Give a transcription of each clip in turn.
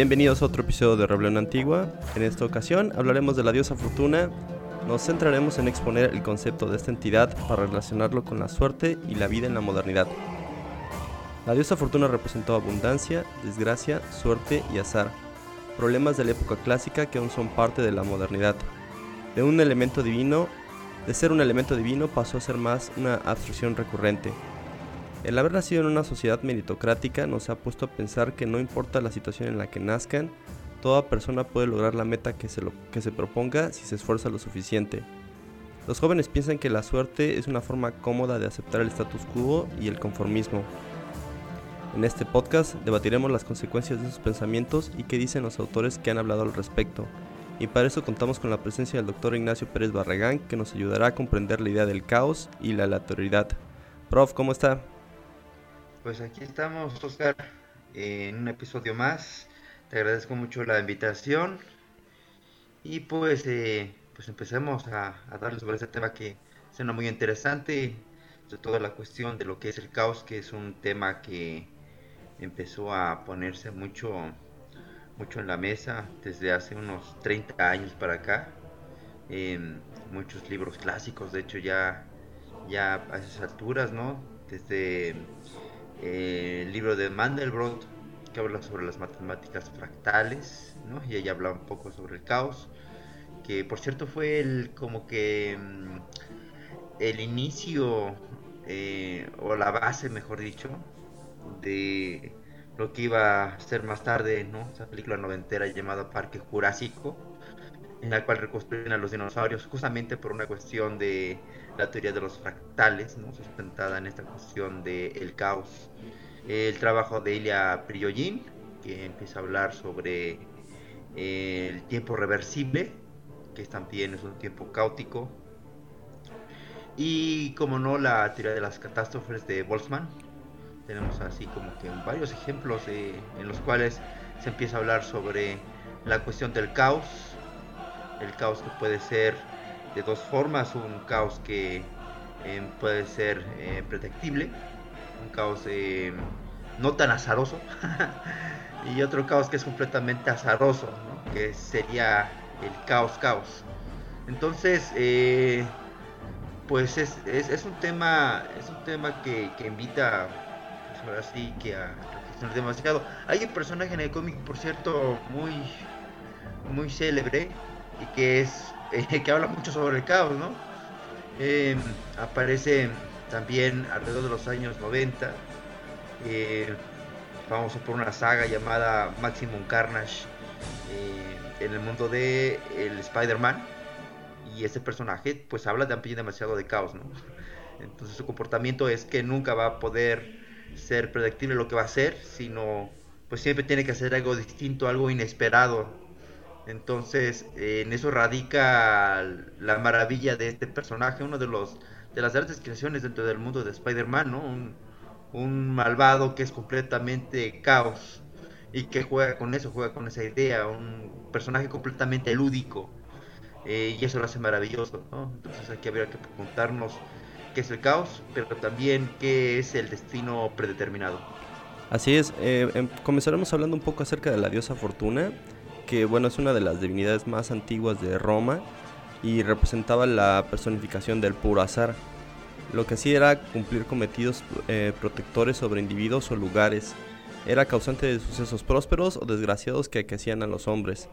Bienvenidos a otro episodio de Rebelión Antigua. En esta ocasión hablaremos de la diosa Fortuna. Nos centraremos en exponer el concepto de esta entidad para relacionarlo con la suerte y la vida en la modernidad. La diosa Fortuna representó abundancia, desgracia, suerte y azar, problemas de la época clásica que aún son parte de la modernidad. De un elemento divino, de ser un elemento divino pasó a ser más una abstracción recurrente, el haber nacido en una sociedad meritocrática nos ha puesto a pensar que no importa la situación en la que nazcan, toda persona puede lograr la meta que se, que se proponga si se esfuerza lo suficiente. Los jóvenes piensan que la suerte es una forma cómoda de aceptar el status quo y el conformismo. En este podcast debatiremos las consecuencias de esos pensamientos y qué dicen los autores que han hablado al respecto. Y para eso contamos con la presencia del doctor Ignacio Pérez Barragán, que nos ayudará a comprender la idea del caos y la aleatoriedad. Prof, ¿cómo está? Pues aquí estamos, Oscar, en un episodio más. Te agradezco mucho la invitación. Y pues, eh, pues empecemos a, a darle sobre este tema que suena muy interesante, sobre todo la cuestión de lo que es el caos, que es un tema que empezó a ponerse mucho, mucho en la mesa desde hace unos 30 años para acá. Muchos libros clásicos, de hecho ya, ya a esas alturas, ¿no? Desde eh, el libro de Mandelbrot, que habla sobre las matemáticas fractales, ¿no? y ella habla un poco sobre el caos, que por cierto fue el como que mm, el inicio eh, o la base, mejor dicho, de lo que iba a ser más tarde, ¿no? Esa película noventera llamada Parque Jurásico, en la cual reconstruyen a los dinosaurios justamente por una cuestión de la teoría de los fractales, ¿no? sustentada en esta cuestión del caos. El trabajo de Ilya Prigogine, que empieza a hablar sobre eh, el tiempo reversible, que también es un tiempo caótico. Y como no, la teoría de las catástrofes de Boltzmann. Tenemos así como que varios ejemplos en los cuales se empieza a hablar sobre la cuestión del caos, el caos que puede ser de dos formas, un caos que eh, puede ser eh, predictible, un caos eh, no tan azaroso, y otro caos que es completamente azaroso, que sería el caos caos. Entonces, pues es, es, un tema, es un tema que, que invita, pues ahora sí, que a reflexionar demasiado. Hay un personaje en el cómic, por cierto, muy, muy célebre, y que es eh, que habla mucho sobre el caos, ¿no? Eh, aparece también alrededor de los años 90, eh, famoso por una saga llamada Maximum Carnage eh, en el mundo de el Spider-Man. Y ese personaje pues habla también demasiado de caos, ¿no? Entonces su comportamiento es que nunca va a poder ser predictible lo que va a hacer, sino pues siempre tiene que hacer algo distinto, algo inesperado entonces, en eso radica la maravilla de este personaje, uno de los de las grandes creaciones dentro del mundo de Spider-Man, ¿no? Un, malvado que es completamente caos y que juega con eso, juega con esa idea, un personaje completamente lúdico eh, y eso lo hace maravilloso, ¿no? Entonces aquí habría que preguntarnos qué es el caos, pero también qué es el destino predeterminado. Así es, eh, em, comenzaremos hablando un poco acerca de la diosa Fortuna que bueno, es una de las divinidades más antiguas de Roma y representaba la personificación del puro azar. Lo que hacía era cumplir cometidos eh, protectores sobre individuos o lugares. Era causante de sucesos prósperos o desgraciados que aquecían a los hombres.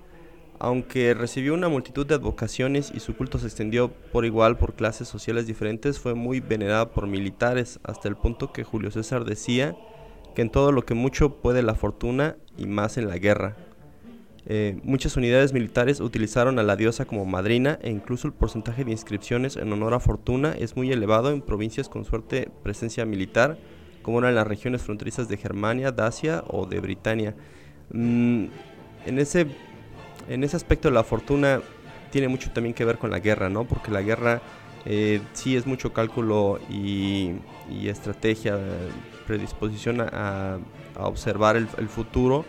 Aunque recibió una multitud de advocaciones y su culto se extendió por igual por clases sociales diferentes, fue muy venerada por militares, hasta el punto que Julio César decía que en todo lo que mucho puede la fortuna y más en la guerra. Eh, muchas unidades militares utilizaron a la diosa como madrina e incluso el porcentaje de inscripciones en honor a Fortuna es muy elevado en provincias con suerte presencia militar, como eran las regiones fronterizas de Germania, Dacia o de Britania. Mm, en, ese, en ese aspecto la fortuna tiene mucho también que ver con la guerra, ¿no? Porque la guerra eh, sí es mucho cálculo y, estrategia, predisposición a, observar el futuro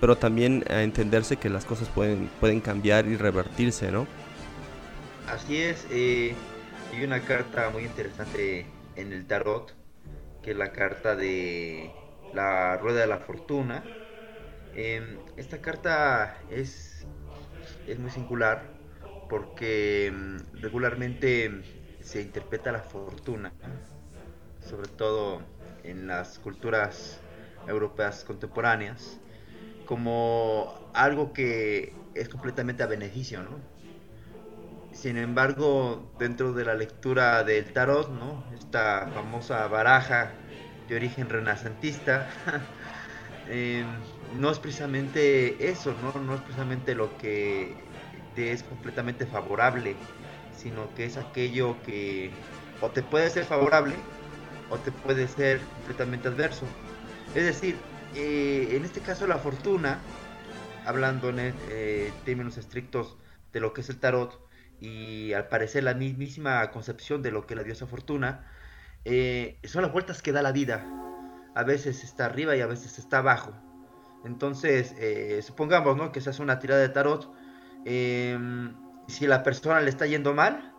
pero también a entenderse que las cosas pueden, pueden cambiar y revertirse, ¿no? Así es, eh, hay una carta muy interesante en el tarot, que es la carta de la rueda de la fortuna. Em, esta carta es, es muy singular porque em, regularmente se interpreta la fortuna, sobre todo en las culturas europeas contemporáneas, como algo que es completamente a beneficio, ¿no? Sin embargo, dentro de la lectura del tarot, ¿no? Esta famosa baraja de origen renacentista, eh, no es precisamente eso, ¿no? No es precisamente lo que te es completamente favorable, sino que es aquello que o te puede ser favorable o te puede ser completamente adverso. Es decir, eh, en este caso la fortuna, hablando en eh, términos estrictos de lo que es el tarot, y al parecer la mismísima concepción de lo que la diosa fortuna, eh, son las vueltas que da la vida. A veces está arriba y a veces está abajo. Entonces, supongamos ¿no? que se hace una tirada de tarot. Em, si la persona le está yendo mal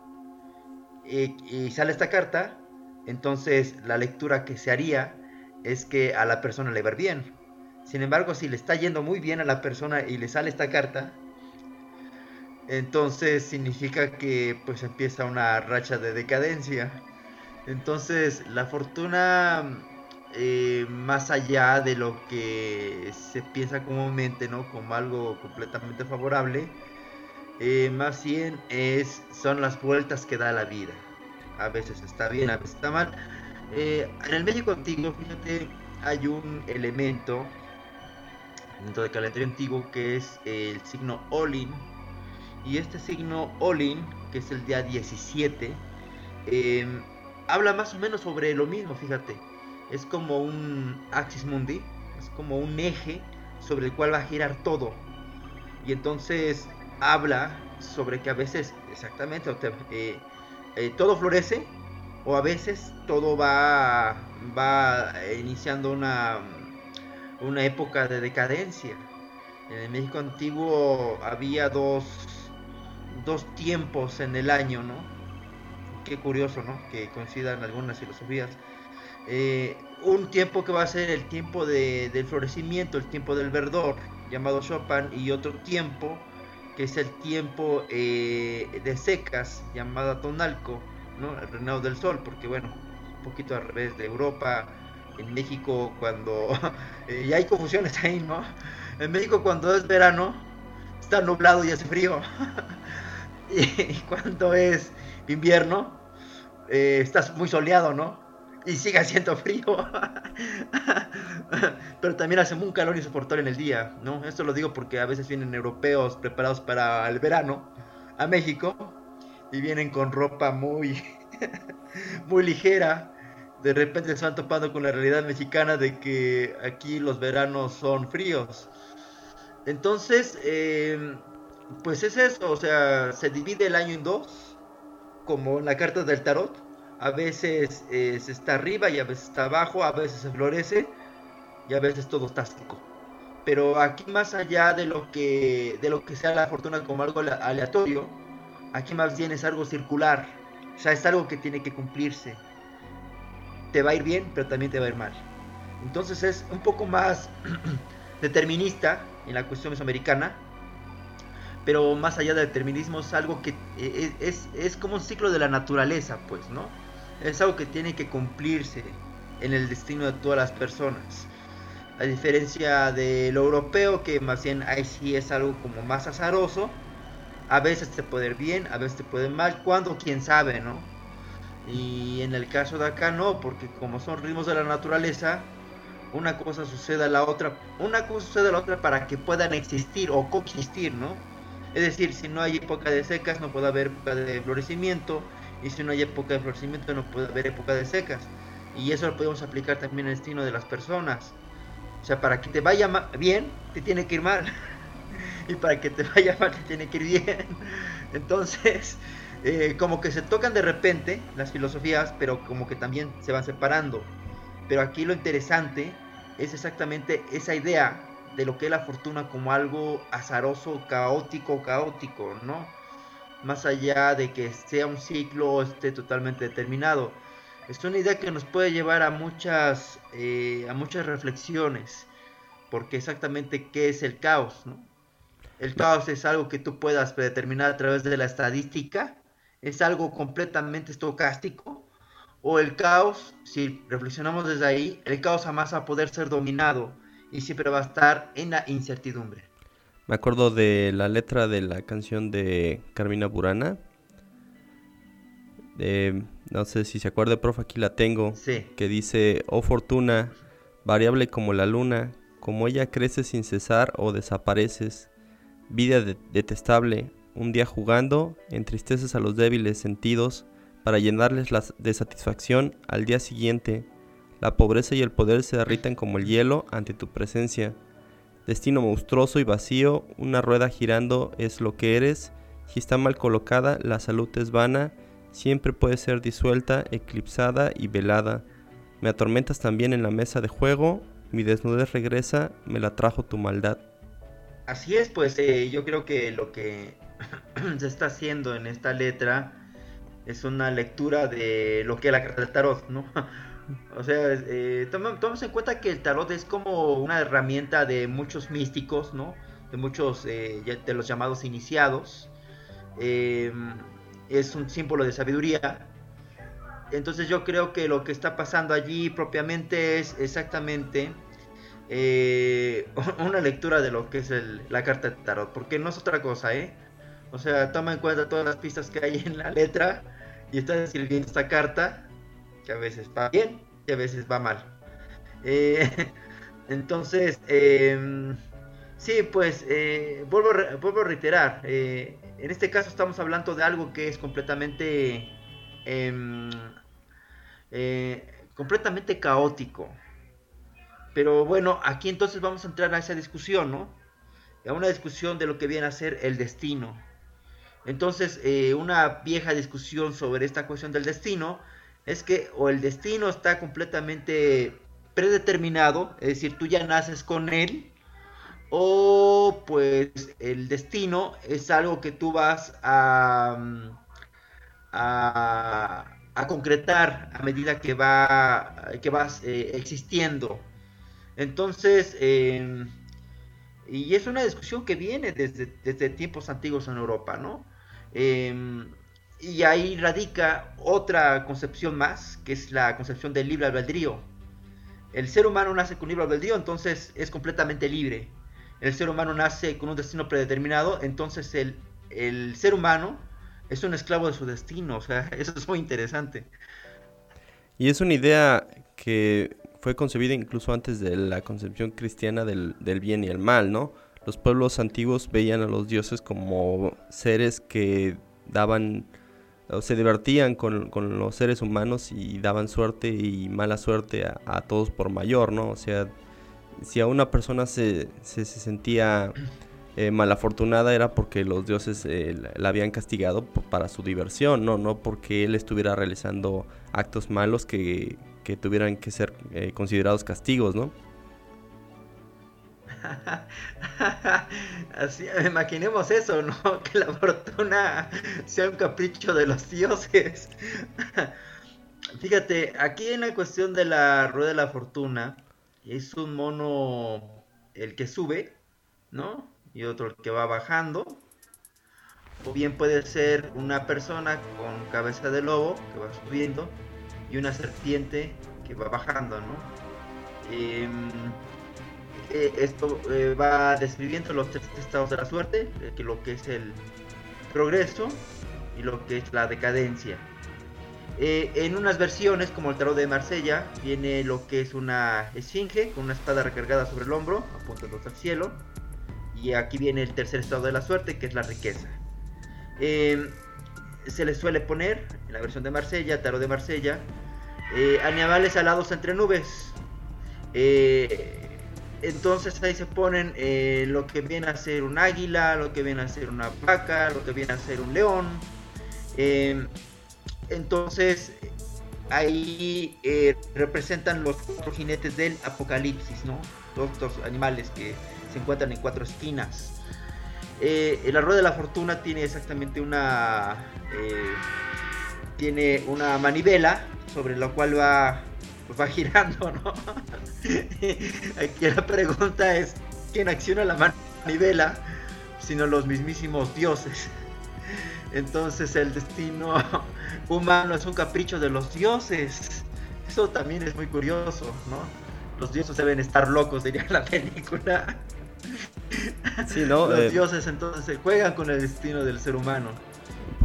y sale esta carta, entonces la lectura que se haría es que a la persona le va bien. Sin embargo, si le está yendo muy bien a la persona y le sale esta carta, entonces significa que pues empieza una racha de decadencia. Entonces la fortuna, eh, más allá de lo que se piensa comúnmente, ¿no? Como algo completamente favorable, eh, más bien es, son las vueltas que da la vida. A veces está bien, a veces está mal eh, en el México antiguo, fíjate, hay un elemento dentro del calendario antiguo que es el signo Olin. Y este signo Olin, que es el día 17, em, habla más o menos sobre lo mismo, fíjate. Es como un axis mundi, es como un eje sobre el cual va a girar todo. Y entonces habla sobre que a veces, exactamente, eh, eh, todo florece o a veces todo va, va iniciando una, una época de decadencia. En el México antiguo había dos, dos tiempos en el año, ¿no? Qué curioso, ¿no? Que coincidan algunas filosofías. Eh, un tiempo que va a ser el tiempo de, del florecimiento, el tiempo del verdor, llamado Chopin, y otro tiempo que es el tiempo eh, de secas, llamado Tonalco el reinado del sol, porque bueno, un poquito al revés de Europa, en México cuando, eh, y hay confusiones ahí, ¿no? En México cuando es verano, está nublado y hace frío. y cuando es invierno, eh, estás muy soleado, ¿no? Y sigue haciendo frío. Pero también hace un calor insoportable en el día, ¿no? Esto lo digo porque a veces vienen europeos preparados para el verano a México y vienen con ropa muy, muy ligera. De repente se van topando con la realidad mexicana de que aquí los veranos son fríos. Entonces, eh, pues es eso, o sea, se divide el año en dos, como en la carta del tarot. A veces eh, se está arriba y a veces está abajo, a veces se florece y a veces todo está. Pero aquí más allá de lo que de lo que sea la fortuna como algo aleatorio, Aquí más bien es algo circular. O sea, es algo que tiene que cumplirse. Te va a ir bien, pero también te va a ir mal. Entonces es un poco más determinista en la cuestión mesoamericana. Pero más allá del determinismo es algo que eh, es, es, como un ciclo de la naturaleza, pues, ¿no? es algo que tiene que cumplirse en el destino de todas las personas. A diferencia de lo europeo, que más bien ahí sí es algo como más azaroso, a veces te puede ir bien, a veces te puede ir mal, cuando quién sabe, ¿no? Y en el caso de acá no, porque como son ritmos de la naturaleza, una cosa sucede a la otra, una cosa sucede a la otra para que puedan existir o coexistir, ¿no? Es decir, si no hay época de secas, no puede haber época de florecimiento, y si no hay época de florecimiento, no puede haber época de secas. Y eso lo podemos aplicar también al destino de las personas. O sea, para que te vaya bien, te tiene que ir mal. y para que te vaya mal, te tiene que ir bien. Entonces, eh, como que se tocan de repente las filosofías, pero como que también se van separando. Pero aquí lo interesante es exactamente esa idea de lo que es la fortuna como algo azaroso, caótico, caótico, ¿no? Más allá de que sea un ciclo esté totalmente determinado. Es una idea que nos puede llevar a muchas, eh, a muchas reflexiones, porque exactamente qué es el caos, ¿no? El caos es algo que tú puedas predeterminar a través de la estadística, es algo completamente estocástico, o el caos, si reflexionamos desde ahí, el caos jamás va a poder ser dominado y siempre va a estar en la incertidumbre. Me acuerdo de la letra de la canción de Carmina Burana. no sé si se acuerda, profe, aquí la tengo. Sí. Que dice, oh fortuna, variable como la luna, como ella crece sin cesar o desapareces. Vida detestable, un día jugando, entristeces a los débiles sentidos, para llenarles la de satisfacción al día siguiente. La pobreza y el poder se derritan como el hielo ante tu presencia. Destino monstruoso y vacío, una rueda girando es lo que eres. Si está mal colocada, la salud es vana, siempre puede ser disuelta, eclipsada y velada. Me atormentas también en la mesa de juego, mi desnudez regresa, me la trajo tu maldad. Así es, pues eh, yo creo que lo que se está haciendo en esta letra es una lectura de lo que es la carta del tarot, ¿no? o sea, eh, tomamos en cuenta que el tarot es como una herramienta de muchos místicos, ¿no? De muchos eh, de los llamados iniciados. Em, es un símbolo de sabiduría. Entonces yo creo que lo que está pasando allí propiamente es exactamente eh, una lectura de lo que es la carta de tarot, porque no es otra cosa, ¿eh? O sea, toma en cuenta todas las pistas que hay en la letra y estás escribiendo esta carta, que a veces va bien y a veces va mal. Eh, entonces, em, sí, pues eh, vuelvo, vuelvo, a reiterar, en este caso estamos hablando de algo que es completamente, em, completamente caótico. Pero bueno, aquí entonces vamos a entrar a esa discusión, ¿no? A una discusión de lo que viene a ser el destino entonces, eh, una vieja discusión sobre esta cuestión del destino es que o el destino está completamente predeterminado, es decir, tú ya naces con él, o pues el destino es algo que tú vas a, a, concretar a medida que, va, que vas eh, existiendo. Entonces, em, y es una discusión que viene desde, desde tiempos antiguos en Europa, ¿no? Em, y ahí radica otra concepción más, que es la concepción del libre albedrío. El ser humano nace con libre albedrío, entonces es completamente libre. El ser humano nace con un destino predeterminado, entonces el, el ser humano es un esclavo de su destino. O sea, eso es muy interesante. Y es una idea que fue concebida incluso antes de la concepción cristiana del, del bien y el mal, ¿no? Los pueblos antiguos veían a los dioses como seres que daban o se divertían con, los seres humanos y daban suerte y mala suerte a, todos por mayor, ¿no? O sea, si a una persona se, se, sentía eh, malafortunada era porque los dioses eh, la habían castigado para su diversión, ¿no? No porque él estuviera realizando actos malos que, tuvieran que ser eh, considerados castigos, ¿no? Así, imaginemos eso, ¿no? Que la fortuna sea un capricho de los dioses. Fíjate, aquí en la cuestión de la rueda de la fortuna, es un mono el que sube, ¿no? Y otro el que va bajando. O bien puede ser una persona con cabeza de lobo que va subiendo y una serpiente que va bajando, ¿no? Em, eh, esto eh, va describiendo los tres estados de la suerte, eh, que lo que es el progreso y lo que es la decadencia. en unas versiones, como el tarot de Marsella, viene lo que es una esfinge con una espada recargada sobre el hombro, apuntando al cielo. Y aquí viene el tercer estado de la suerte, que es la riqueza. Em, se le suele poner, en la versión de Marsella, tarot de Marsella, animales alados entre nubes. Entonces ahí se ponen eh, lo que viene a ser un águila, lo que viene a ser una vaca, lo que viene a ser un león. Em, entonces ahí eh, representan los cuatro jinetes del apocalipsis, ¿no? Todos estos animales que se encuentran en cuatro esquinas. Eh, la de la fortuna tiene exactamente una tiene una manivela sobre la cual va pues va girando, ¿no? Aquí la pregunta es, ¿quién acciona la manivela? Sino los mismísimos dioses. Entonces el destino humano es un capricho de los dioses. Eso también es muy curioso, ¿no? Los dioses deben estar locos, diría la película. Sí, ¿no? Los eh, dioses entonces se juegan con el destino del ser humano.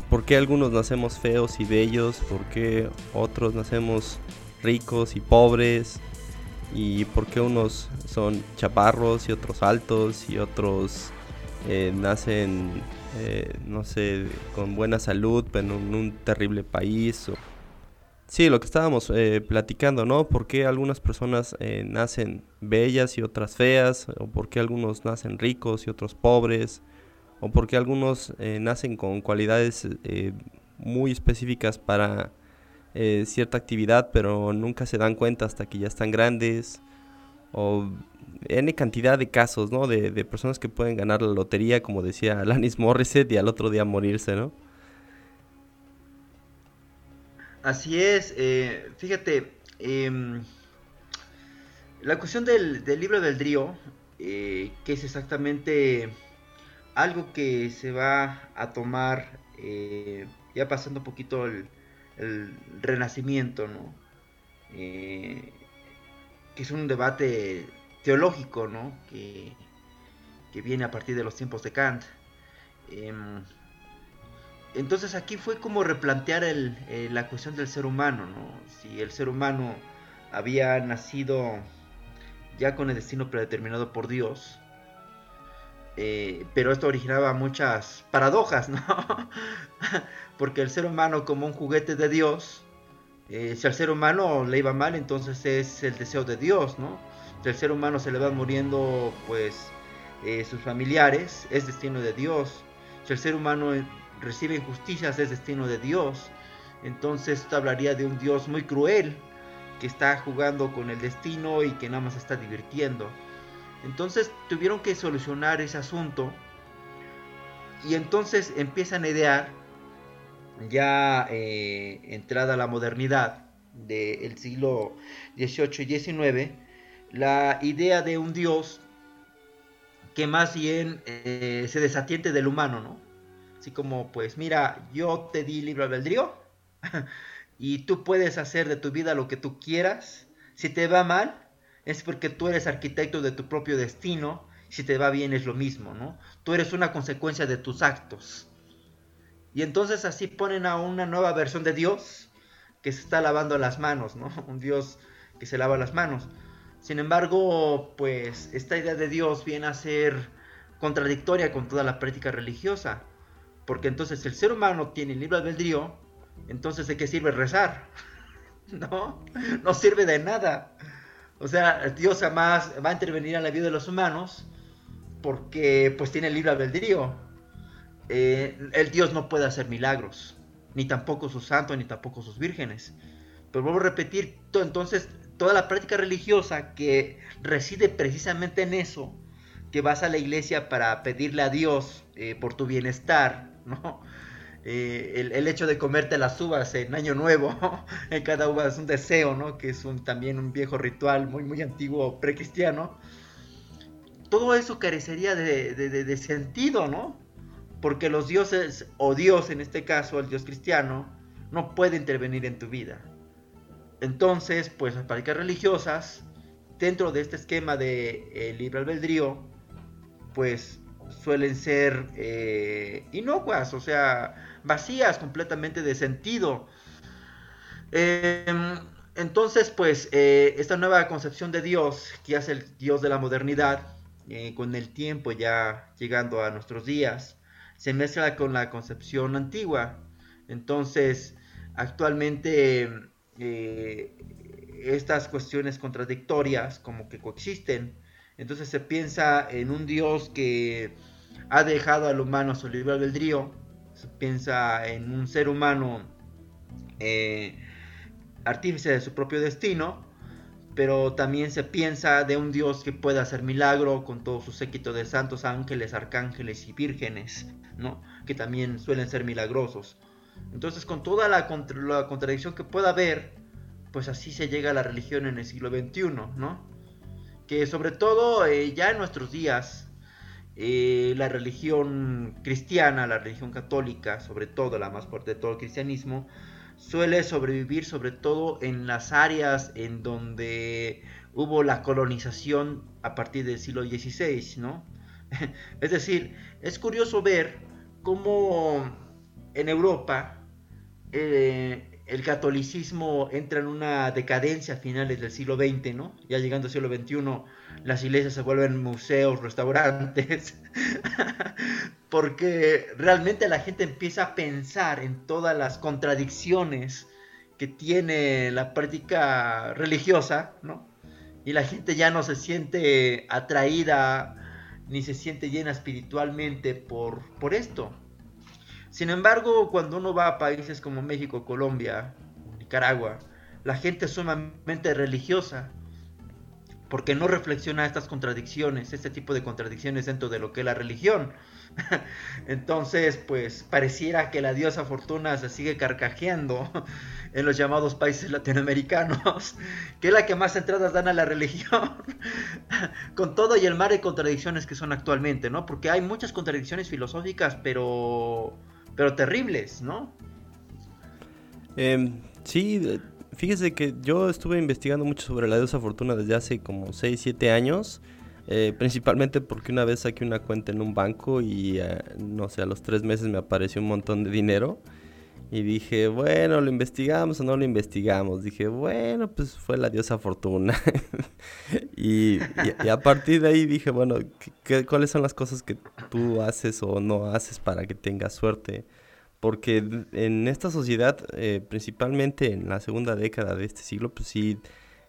¿Por qué algunos nacemos feos y bellos? ¿Por qué otros nacemos ricos y pobres y por qué unos son chaparros y otros altos y otros eh, nacen, eh, no sé, con buena salud, pero en un terrible país. O... Sí, lo que estábamos eh, platicando, ¿no? ¿Por qué algunas personas nacen bellas y otras feas? ¿O por qué algunos nacen ricos y otros pobres? ¿O por qué algunos nacen con cualidades muy específicas para eh, cierta actividad, pero nunca se dan cuenta hasta que ya están grandes. O N cantidad de casos, ¿no? De, personas que pueden ganar la lotería, como decía Alanis Morissette, y al otro día morirse, ¿no? Así es, eh, fíjate, em, la cuestión del, libro del Drío, eh, que es exactamente algo que se va a tomar, ya pasando un poquito el, el renacimiento, ¿no? Eh, que es un debate teológico, ¿no? Que, viene a partir de los tiempos de Kant. Entonces aquí fue como replantear eh, la cuestión del ser humano, ¿no? Si el ser humano había nacido ya con el destino predeterminado por Dios, eh, pero esto originaba muchas paradojas, ¿no? porque el ser humano como un juguete de Dios, eh, si al ser humano le iba mal, entonces es el deseo de Dios, ¿no? Si al ser humano se le van muriendo, pues, eh, sus familiares, es destino de Dios. Si el ser humano recibe injusticias, es destino de Dios. Entonces esto hablaría de un Dios muy cruel, que está jugando con el destino y que nada más está divirtiendo. Entonces tuvieron que solucionar ese asunto y entonces empiezan a idear ya eh, entrada la modernidad del siglo XVIII y XIX, la idea de un Dios que más bien eh, se desatiende del humano, ¿no? Así como, pues mira, yo te di libre albedrío y tú puedes hacer de tu vida lo que tú quieras. Si te va mal, es porque tú eres arquitecto de tu propio destino. Si te va bien es lo mismo, ¿no? Tú eres una consecuencia de tus actos. Y entonces así ponen a una nueva versión de Dios que se está lavando las manos, ¿no? Un Dios que se lava las manos. Sin embargo, pues esta idea de Dios viene a ser contradictoria con toda la práctica religiosa. Porque entonces el ser humano tiene libre albedrío, entonces ¿de qué sirve rezar? No, no sirve de nada. O sea, Dios jamás va a intervenir en la vida de los humanos porque pues tiene libre albedrío. Eh, el Dios no puede hacer milagros, ni tampoco sus santos, ni tampoco sus vírgenes. Pero vuelvo a repetir, entonces toda la práctica religiosa que reside precisamente en eso, que vas a la iglesia para pedirle a Dios eh, por tu bienestar, ¿no? Eh, el, hecho de comerte las uvas en Año Nuevo, en cada uva es un deseo, ¿no? Que es un, también un viejo ritual muy, muy antiguo, precristiano. Todo eso carecería de, sentido, ¿no? Porque los dioses, o Dios en este caso, el Dios cristiano, no puede intervenir en tu vida. Entonces, pues las prácticas religiosas, dentro de este esquema de eh, libre albedrío, pues suelen ser eh, inocuas, o sea, vacías completamente de sentido. Em, entonces, pues, eh, esta nueva concepción de Dios, que es el Dios de la modernidad, con el tiempo ya llegando a nuestros días, se mezcla con la concepción antigua. Entonces, actualmente eh, estas cuestiones contradictorias como que coexisten. Entonces se piensa en un Dios que ha dejado al humano a su libre albedrío. Se piensa en un ser humano eh, artífice de su propio destino. Pero también se piensa de un Dios que puede hacer milagro con todo su séquito de santos ángeles, arcángeles y vírgenes, ¿no? Que también suelen ser milagrosos. Entonces, con toda la, contradicción que pueda haber, pues así se llega a la religión en el siglo XXI, ¿no? Que sobre todo eh, ya en nuestros días, eh, la religión cristiana, la religión católica, sobre todo la más fuerte de todo el cristianismo, suele sobrevivir sobre todo en las áreas en donde hubo la colonización a partir del siglo XVI, ¿no? es decir, es curioso ver cómo en Europa eh, el catolicismo entra en una decadencia a finales del siglo XX, ¿no? Ya llegando al siglo XXI, las iglesias se vuelven museos, restaurantes, porque realmente la gente empieza a pensar en todas las contradicciones que tiene la práctica religiosa, ¿no? Y la gente ya no se siente atraída ni se siente llena espiritualmente por, por esto. Sin embargo, cuando uno va a países como México, Colombia, Nicaragua, la gente es sumamente religiosa porque no reflexiona estas contradicciones, este tipo de contradicciones dentro de lo que es la religión. Entonces, pues pareciera que la diosa Fortuna se sigue carcajeando en los llamados países latinoamericanos, que es la que más entradas dan a la religión, con todo y el mar de contradicciones que son actualmente, ¿no? Porque hay muchas contradicciones filosóficas, pero pero terribles, ¿no? Eh, sí, fíjese que yo estuve investigando mucho sobre la diosa fortuna desde hace como 6, 7 años. Eh, principalmente porque una vez saqué una cuenta en un banco y eh, no sé, a los tres meses me apareció un montón de dinero. Y dije, bueno, ¿lo investigamos o no lo investigamos? Dije, bueno, pues fue la diosa fortuna. y, a partir de ahí dije, bueno, cuáles son las cosas que tú haces o no haces para que tengas suerte? Porque en esta sociedad, eh, principalmente en la segunda década de este siglo, pues sí,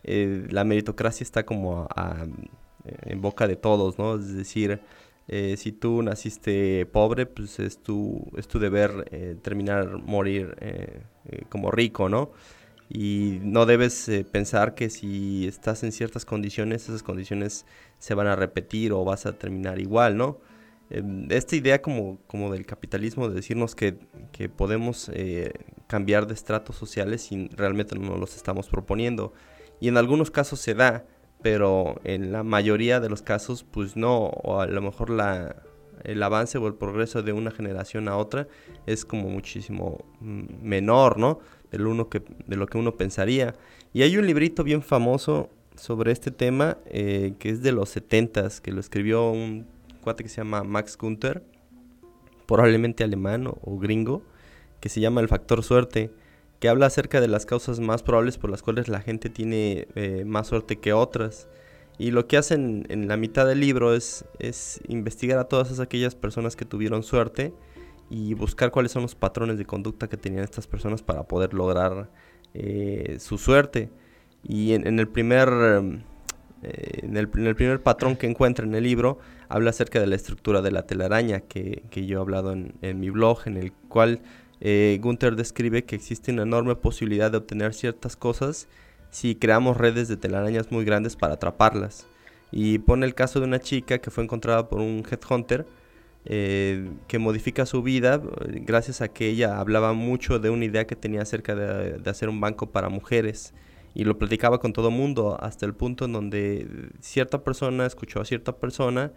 eh, la meritocracia está como en boca de todos, ¿no? Es decir, eh, si tú naciste pobre, pues es tu, es tu deber eh, terminar morir eh, como rico, ¿no? Y no debes pensar que si estás en ciertas condiciones, esas condiciones se van a repetir o vas a terminar igual, ¿no? Em, esta idea como, como del capitalismo de decirnos que, que podemos cambiar de estratos sociales y realmente no los estamos proponiendo. Y en algunos casos se da, pero en la mayoría de los casos pues no, o a lo mejor la, el avance o el progreso de una generación a otra es como muchísimo mm, menor, ¿no? De lo, uno que, de lo que uno pensaría. Y hay un librito bien famoso sobre este tema eh, que es de los 70 que lo escribió un cuate que se llama Max Gunther, probablemente alemán o gringo, que se llama El Factor Suerte que habla acerca de las causas más probables por las cuales la gente tiene eh, más suerte que otras. Y lo que hacen en la mitad del libro es, es investigar a todas aquellas personas que tuvieron suerte y buscar cuáles son los patrones de conducta que tenían estas personas para poder lograr eh, su suerte. Y en, el primer, eh, en, el, primer patrón que encuentra en el libro, habla acerca de la estructura de la telaraña que, que yo he hablado en mi blog, en el cual eh, Gunther describe que existe una enorme posibilidad de obtener ciertas cosas si creamos redes de telarañas muy grandes para atraparlas. Y pone el caso de una chica que fue encontrada por un headhunter eh, que modifica su vida eh, gracias a que ella hablaba mucho de una idea que tenía acerca de, hacer un banco para mujeres. Y lo platicaba con todo mundo hasta el punto en donde cierta persona escuchó a cierta persona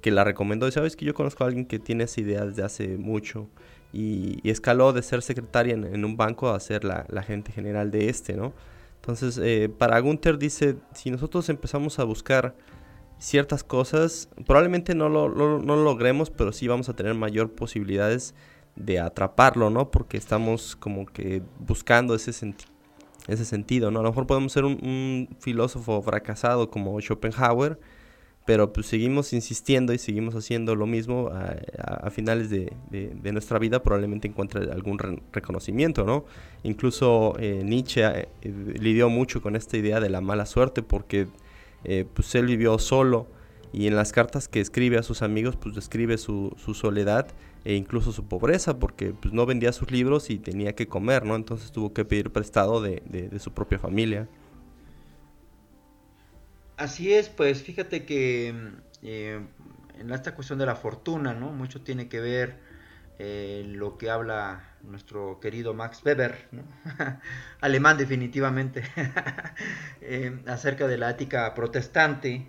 que la recomendó. Y sabes que yo conozco a alguien que tiene esa idea desde hace mucho y, escaló de ser secretaria en, un banco a ser la, la, gente general de este, ¿no? Entonces, eh, para Gunther dice, si nosotros empezamos a buscar ciertas cosas, probablemente no lo, no lo logremos, pero sí vamos a tener mayor posibilidades de atraparlo, ¿no? Porque estamos como que buscando ese, ese sentido, ¿no? A lo mejor podemos ser un, filósofo fracasado como Schopenhauer, pero pues seguimos insistiendo y seguimos haciendo lo mismo a, finales de, nuestra vida, probablemente encuentre algún reconocimiento, ¿no? Incluso eh, Nietzsche eh, lidió mucho con esta idea de la mala suerte porque eh, pues él vivió solo y en las cartas que escribe a sus amigos pues describe su, su soledad e incluso su pobreza, porque pues, no vendía sus libros y tenía que comer, ¿no? Entonces tuvo que pedir prestado de, su propia familia. Así es, pues fíjate que eh, en esta cuestión de la fortuna, ¿no? Mucho tiene que ver eh, lo que habla nuestro querido Max Weber, ¿no? alemán definitivamente, eh, acerca de la ética protestante,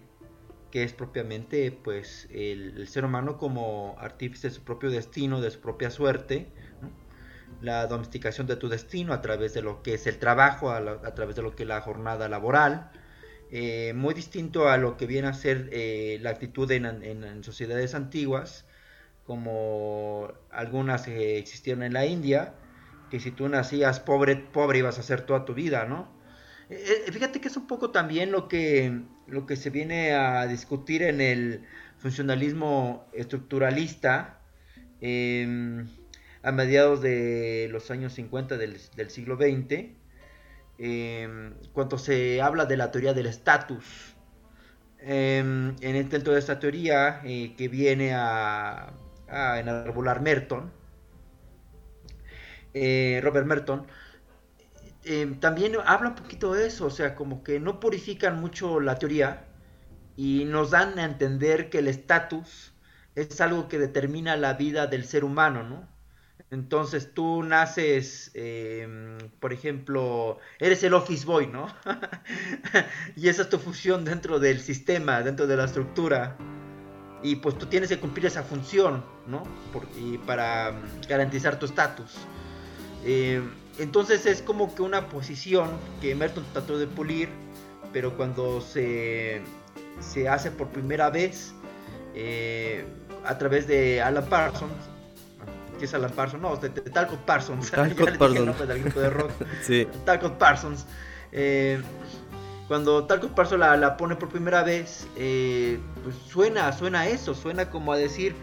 que es propiamente pues el, ser humano como artífice de su propio destino, de su propia suerte, la domesticación de tu destino a través de lo que es el trabajo, a, través de lo que es la jornada laboral, eh, muy distinto a lo que viene a ser eh, la actitud en, sociedades antiguas, como algunas eh, existieron en la India, que si tú nacías pobre, pobre ibas a ser toda tu vida, ¿no? fíjate que es un poco también lo que lo que se viene a discutir en el funcionalismo estructuralista em, a mediados de los años 50 del, siglo XX, em, cuando se habla de la teoría del estatus. Em, en el dentro de esta teoría eh, que viene a, a enarbolar Merton, eh, Robert Merton, Em, también habla un poquito de eso, o sea, como que no purifican mucho la teoría y nos dan a entender que el estatus es algo que determina la vida del ser humano, ¿no? Entonces tú naces, em, por ejemplo, eres el office boy, ¿no? y esa es tu función dentro del sistema, dentro de la estructura. Y pues tú tienes que cumplir esa función, ¿no? y para mm, garantizar tu estatus. Eh, entonces es como que una posición que Merton trató de pulir, pero cuando se, se hace por primera vez eh, a través de Alan Parsons, ¿qué es Alan Parsons? No, de, Talcott Parsons. Talcott Parsons. del grupo de rock. sí. Talcott Parsons. Eh, cuando Talcott Parsons la, pone por primera vez, eh, pues suena, suena eso, suena como a decir,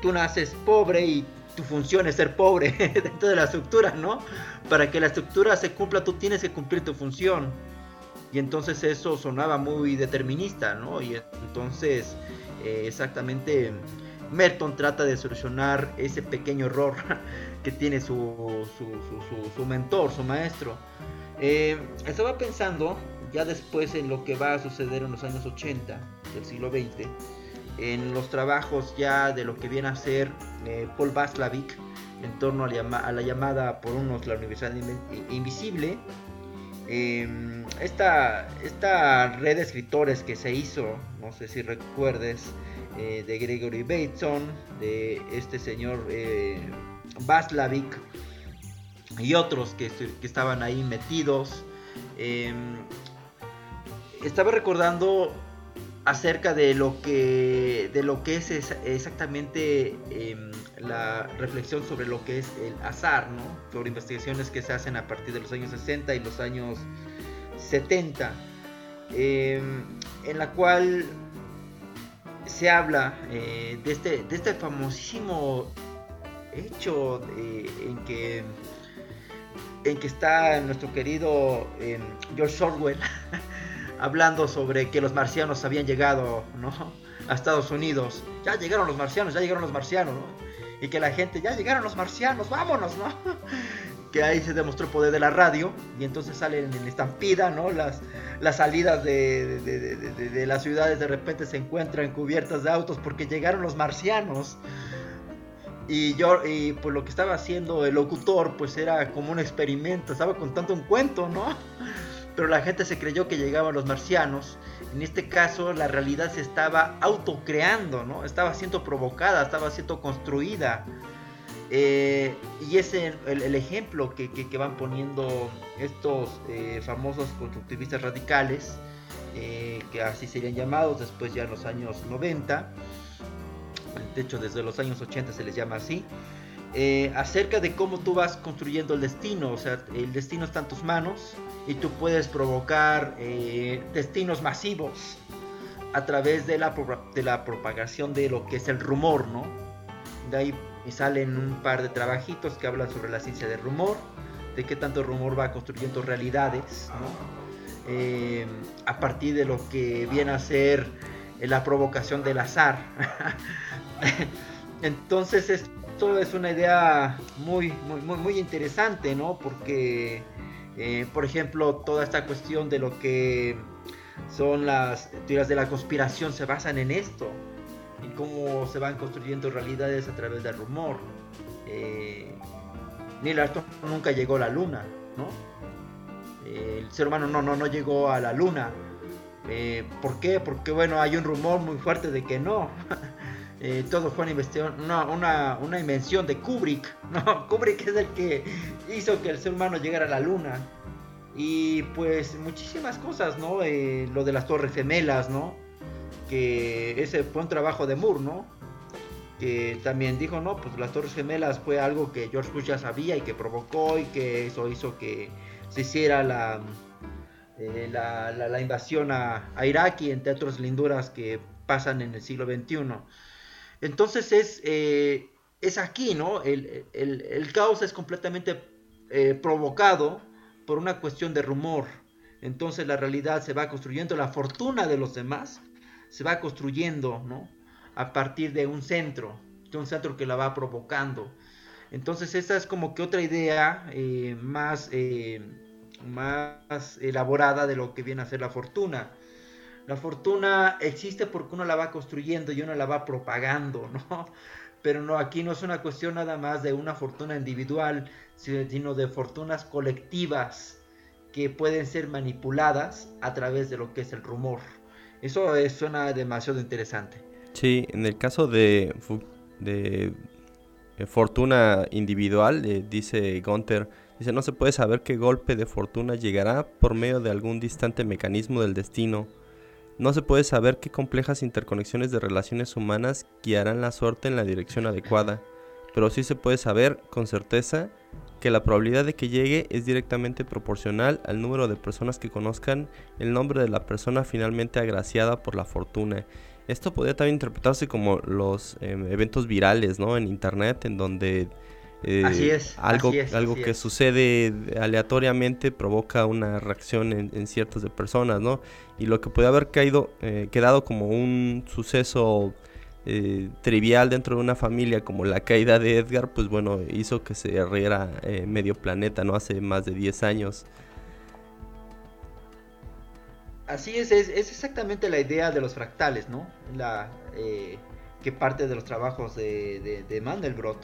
tú naces pobre y tu función es ser pobre dentro de la estructura, ¿no? Para que la estructura se cumpla, tú tienes que cumplir tu función. Y entonces eso sonaba muy determinista, ¿no? Y entonces, eh, exactamente, Merton trata de solucionar ese pequeño error que tiene su, su, mentor, su maestro. Eh, estaba pensando ya después en lo que va a suceder en los años 80 del siglo XX en los trabajos ya de lo que viene a ser eh, Paul Vaslavik en torno a la, llamada por unos la Universidad Invisible. Em, esta, esta, red de escritores que se hizo, no sé si recuerdes, eh, de Gregory Bateson, de este señor eh, y otros que, que, estaban ahí metidos. Em, estaba recordando acerca de lo que de lo que es, exactamente em, la reflexión sobre lo que es el azar, ¿no? Sobre investigaciones que se hacen a partir de los años 60 y los años 70, em, en la cual se habla eh, de, este, de este famosísimo hecho en que en que está nuestro querido em, George Orwell hablando sobre que los marcianos habían llegado, ¿no? A Estados Unidos. Ya llegaron los marcianos, ya llegaron los marcianos, ¿no? Y que la gente, ya llegaron los marcianos, vámonos, ¿no? Que ahí se demostró el poder de la radio y entonces salen en estampida, ¿no? Las, las salidas de, de, las ciudades de repente se encuentran cubiertas de autos porque llegaron los marcianos. Y yo, y pues lo que estaba haciendo el locutor, pues era como un experimento, estaba contando un cuento, ¿no? pero la gente se creyó que llegaban los marcianos. En este caso, la realidad se estaba autocreando, ¿no? Estaba siendo provocada, estaba siendo construida. Eh, y es el, ejemplo que, van poniendo estos eh, famosos constructivistas radicales, eh, que así serían llamados después ya en los años 90, de hecho desde los años 80 se les llama así, acerca de cómo tú vas construyendo el destino, o sea, el destino está en tus manos y tú puedes provocar destinos masivos a través de la, de la propagación de lo que es el rumor, ¿no? De ahí salen un par de trabajitos que hablan sobre la ciencia del rumor, de qué tanto rumor va construyendo realidades, ¿no? Eh, a partir de lo que viene a ser la provocación del azar. Entonces esto es una idea muy, muy, muy, muy interesante, ¿no? Porque, eh, por ejemplo, toda esta cuestión de lo que son las teorías de la conspiración se basan en esto, en cómo se van construyendo realidades a través del rumor. Eh, Neil Armstrong nunca llegó a la luna, ¿no? Eh, el ser humano no, no, no llegó a la luna. Eh, ¿Por qué? Porque bueno, hay un rumor muy fuerte de que no. todo fue una, una, una, invención de Kubrick. ¿no? Kubrick es el que hizo que el ser humano llegara a la luna. Y pues muchísimas cosas, ¿no? Lo de las torres gemelas, ¿no? Que ese fue un trabajo de Moore, ¿no? Que también dijo, no, pues las torres gemelas fue algo que George Bush ya sabía y que provocó y que eso hizo que se hiciera la, eh, la, invasión a, Irak y entre otras linduras que pasan en el siglo XXI. Entonces es, eh, es aquí, ¿no? El, el, caos es completamente provocado por una cuestión de rumor. Entonces la realidad se va construyendo, la fortuna de los demás se va construyendo, ¿no? A partir de un centro, de un centro que la va provocando. Entonces esta es como que otra idea eh, más, eh, más elaborada de lo que viene a ser la fortuna. La fortuna existe porque uno la va construyendo y uno la va propagando, ¿no? Pero no, aquí no es una cuestión nada más de una fortuna individual, sino de fortunas colectivas que pueden ser manipuladas a través de lo que es el rumor. Eso suena demasiado interesante. Sí, en el caso de, fortuna individual, eh, dice Gunther, dice no se puede saber qué golpe de fortuna llegará por medio de algún distante mecanismo del destino. No se puede saber qué complejas interconexiones de relaciones humanas guiarán la suerte en la dirección adecuada, pero sí se puede saber con certeza que la probabilidad de que llegue es directamente proporcional al número de personas que conozcan el nombre de la persona finalmente agraciada por la fortuna. Esto podría también interpretarse como los em, eventos virales, ¿no? En internet, en donde eh, algo, algo que sucede aleatoriamente provoca una reacción en, ciertas de personas, ¿no? Y lo que puede haber caído, eh, quedado como un suceso eh, trivial dentro de una familia como la caída de Edgar, pues bueno, hizo que se riera eh, medio planeta, ¿no? Hace más de 10 años. Así es, es, exactamente la idea de los fractales, ¿no? La, eh, que parte de los trabajos de, de, Mandelbrot.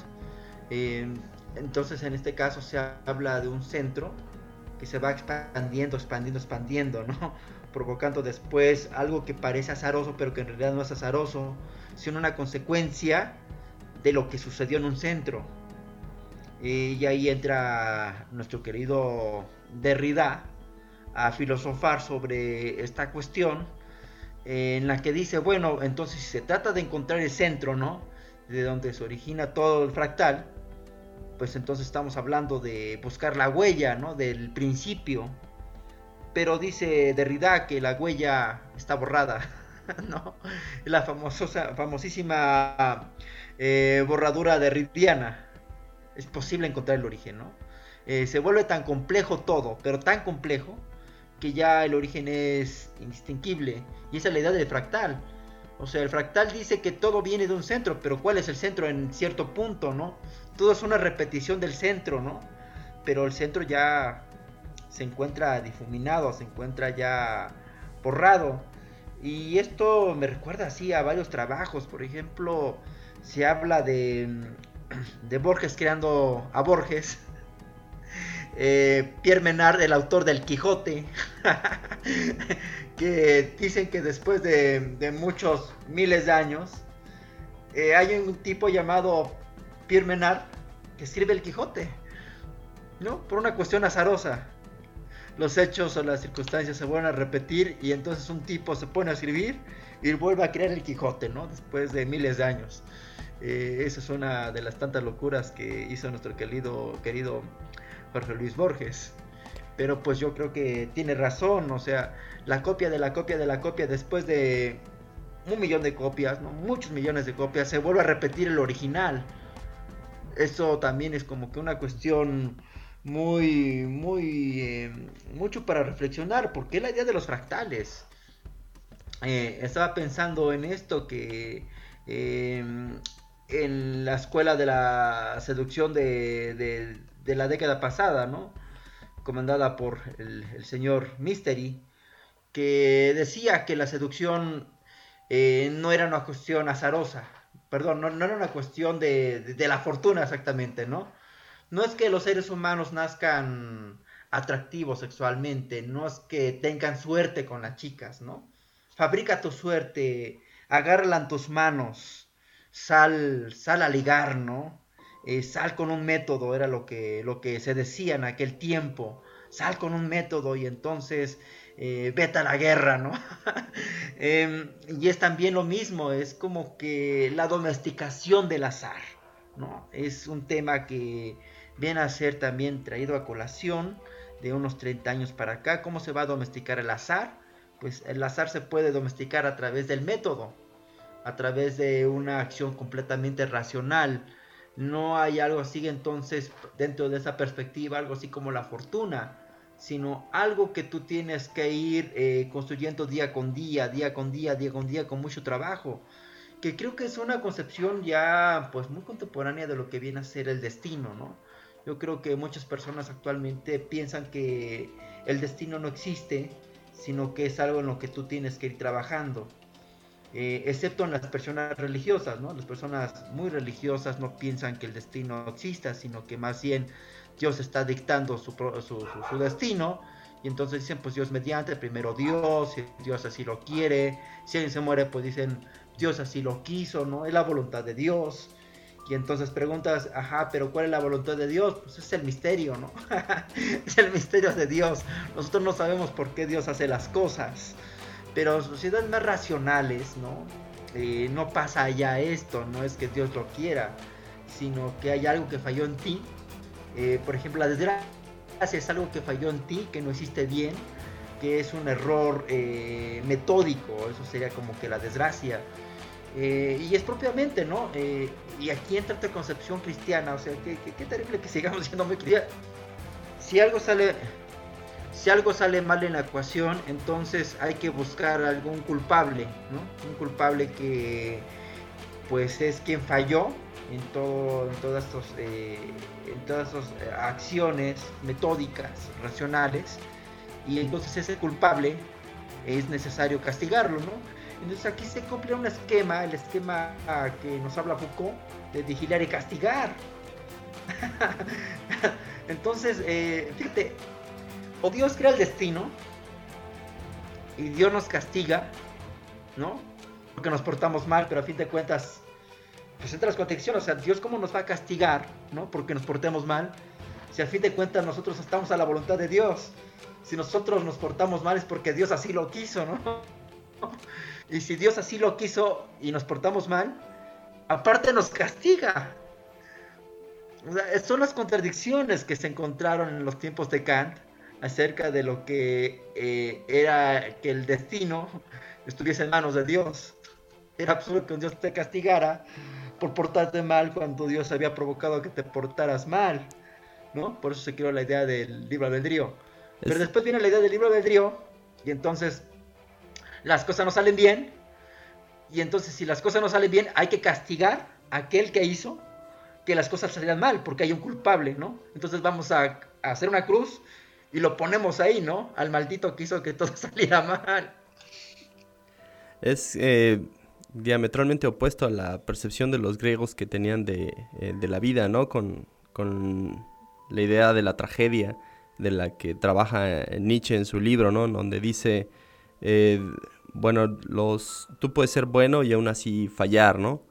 entonces, en este caso se habla de un centro que se va expandiendo, expandiendo, expandiendo, ¿no? Provocando después algo que parece azaroso, pero que en realidad no es azaroso sino una consecuencia de lo que sucedió en un centro. Y ahí entra nuestro querido Derrida a filosofar sobre esta cuestión, en la que dice, bueno, entonces si se trata de encontrar el centro, ¿no? De donde se origina todo el fractal, pues entonces estamos hablando de buscar la huella, ¿no? Del principio. Pero dice Derrida que la huella está borrada. no, la famosísima eh, borradura de Ridiana. Es posible encontrar el origen, ¿no? Eh, se vuelve tan complejo todo, pero tan complejo, que ya el origen es indistinguible. Y esa es la idea del fractal. O sea, el fractal dice que todo viene de un centro, pero ¿cuál es el centro en cierto punto, no? Todo es una repetición del centro, ¿no? Pero el centro ya se encuentra difuminado, se encuentra ya borrado. Y esto me recuerda así a varios trabajos. Por ejemplo, se habla de, de Borges creando a Borges. Eh, Pierre Menard, el autor del Quijote, que dicen que después de, muchos miles de años, eh, hay un tipo llamado Pierre Menard que sirve el Quijote, ¿no? Por una cuestión azarosa. Los hechos o las circunstancias se vuelven a repetir y entonces un tipo se pone a escribir y vuelve a crear el Quijote, ¿no? Después de miles de años. Eh, esa es una de las tantas locuras que hizo nuestro querido, querido Jorge Luis Borges. Pero pues yo creo que tiene razón, o sea, la copia de la copia de la copia después de un millón de copias, ¿no? muchos millones de copias, se vuelve a repetir el original. Eso también es como que una cuestión muy, muy, eh, mucho para reflexionar, porque es la idea de los fractales. Eh, estaba pensando en esto que em, en la escuela de la seducción de, de, la década pasada, ¿no? Comandada por el, el señor Mystery, que decía que la seducción eh, no era una cuestión azarosa, perdón, no, era una cuestión de, la fortuna exactamente, ¿no? No es que los seres humanos nazcan atractivos sexualmente, no es que tengan suerte con las chicas, ¿no? Fabrica tu suerte, agárrala en tus manos, sal, sal a ligar, ¿no? Eh, sal con un método, era lo que, lo que se decía en aquel tiempo, sal con un método y entonces eh, vete a la guerra, ¿no? Em, y es también lo mismo, es como que la domesticación del azar, ¿no? Es un tema que viene a ser también traído a colación de unos 30 años para acá. ¿Cómo se va a domesticar el azar? Pues el azar se puede domesticar a través del método, a través de una acción completamente racional. No hay algo así entonces dentro de esa perspectiva, algo así como la fortuna sino algo que tú tienes que ir eh, construyendo día con día, día con día, día con día, con mucho trabajo. Que creo que es una concepción ya pues muy contemporánea de lo que viene a ser el destino, ¿no? Yo creo que muchas personas actualmente piensan que el destino no existe, sino que es algo en lo que tú tienes que ir trabajando. Eh, excepto en las personas religiosas, ¿no? Las personas muy religiosas no piensan que el destino exista, sino que más bien Dios está dictando su, su, destino. Y entonces dicen, pues Dios mediante, primero Dios, si Dios así lo quiere. Si alguien se muere, pues dicen, Dios así lo quiso, ¿no? Es la voluntad de Dios. Y entonces preguntas, ajá, pero ¿cuál es la voluntad de Dios? Pues es el misterio, ¿no? es el misterio de Dios. Nosotros no sabemos por qué Dios hace las cosas. Pero sociedades más racionales, ¿no? Eh, no pasa allá esto, no es que Dios lo quiera, sino que hay algo que falló en ti eh, por ejemplo, la desgracia es algo que falló en ti, que no hiciste bien, que es un error eh, metódico, eso sería como que la desgracia. Eh, y es propiamente, ¿no? y aquí entra esta concepción cristiana, o sea, qué terrible que sigamos siendo muy cristianos. Si algo sale, si algo sale mal en la ecuación, entonces hay que buscar algún culpable, ¿no? Un culpable que, pues, es quien falló en, todo, eh, en todas estas eh, acciones metódicas, racionales, y entonces ese culpable es necesario castigarlo, ¿no? Entonces aquí se cumple un esquema, el esquema que nos habla Foucault, de vigilar y castigar. entonces, eh, fíjate, o Dios crea el destino y Dios nos castiga, ¿no? Porque nos portamos mal, pero a fin de cuentas pues entra las contradicciones, o sea, Dios cómo nos va a castigar, ¿no? Porque nos portemos mal, si al fin de cuentas nosotros estamos a la voluntad de Dios. Si nosotros nos portamos mal es porque Dios así lo quiso, ¿no? Y si Dios así lo quiso y nos portamos mal, aparte nos castiga. O sea, son las contradicciones que se encontraron en los tiempos de Kant acerca de lo que eh, era que el destino estuviese en manos de Dios. Era absurdo que Dios te castigara por portarte mal cuando Dios había provocado que te portaras mal, ¿no? Por eso se creó la idea del libro albedrío. Pero después viene la idea del libro albedrío y entonces las cosas no salen bien y entonces si las cosas no salen bien hay que castigar a aquel que hizo que las cosas salieran mal porque hay un culpable, ¿no? Entonces vamos a, hacer una cruz y lo ponemos ahí, ¿no? Al maldito que hizo que todo saliera mal. Es eh, diametralmente opuesto a la percepción de los griegos que tenían de, eh, la vida, ¿no? Con, la idea de la tragedia de la que trabaja Nietzsche en su libro, ¿no? Donde dice, eh, bueno, los, tú puedes ser bueno y aún así fallar, ¿no?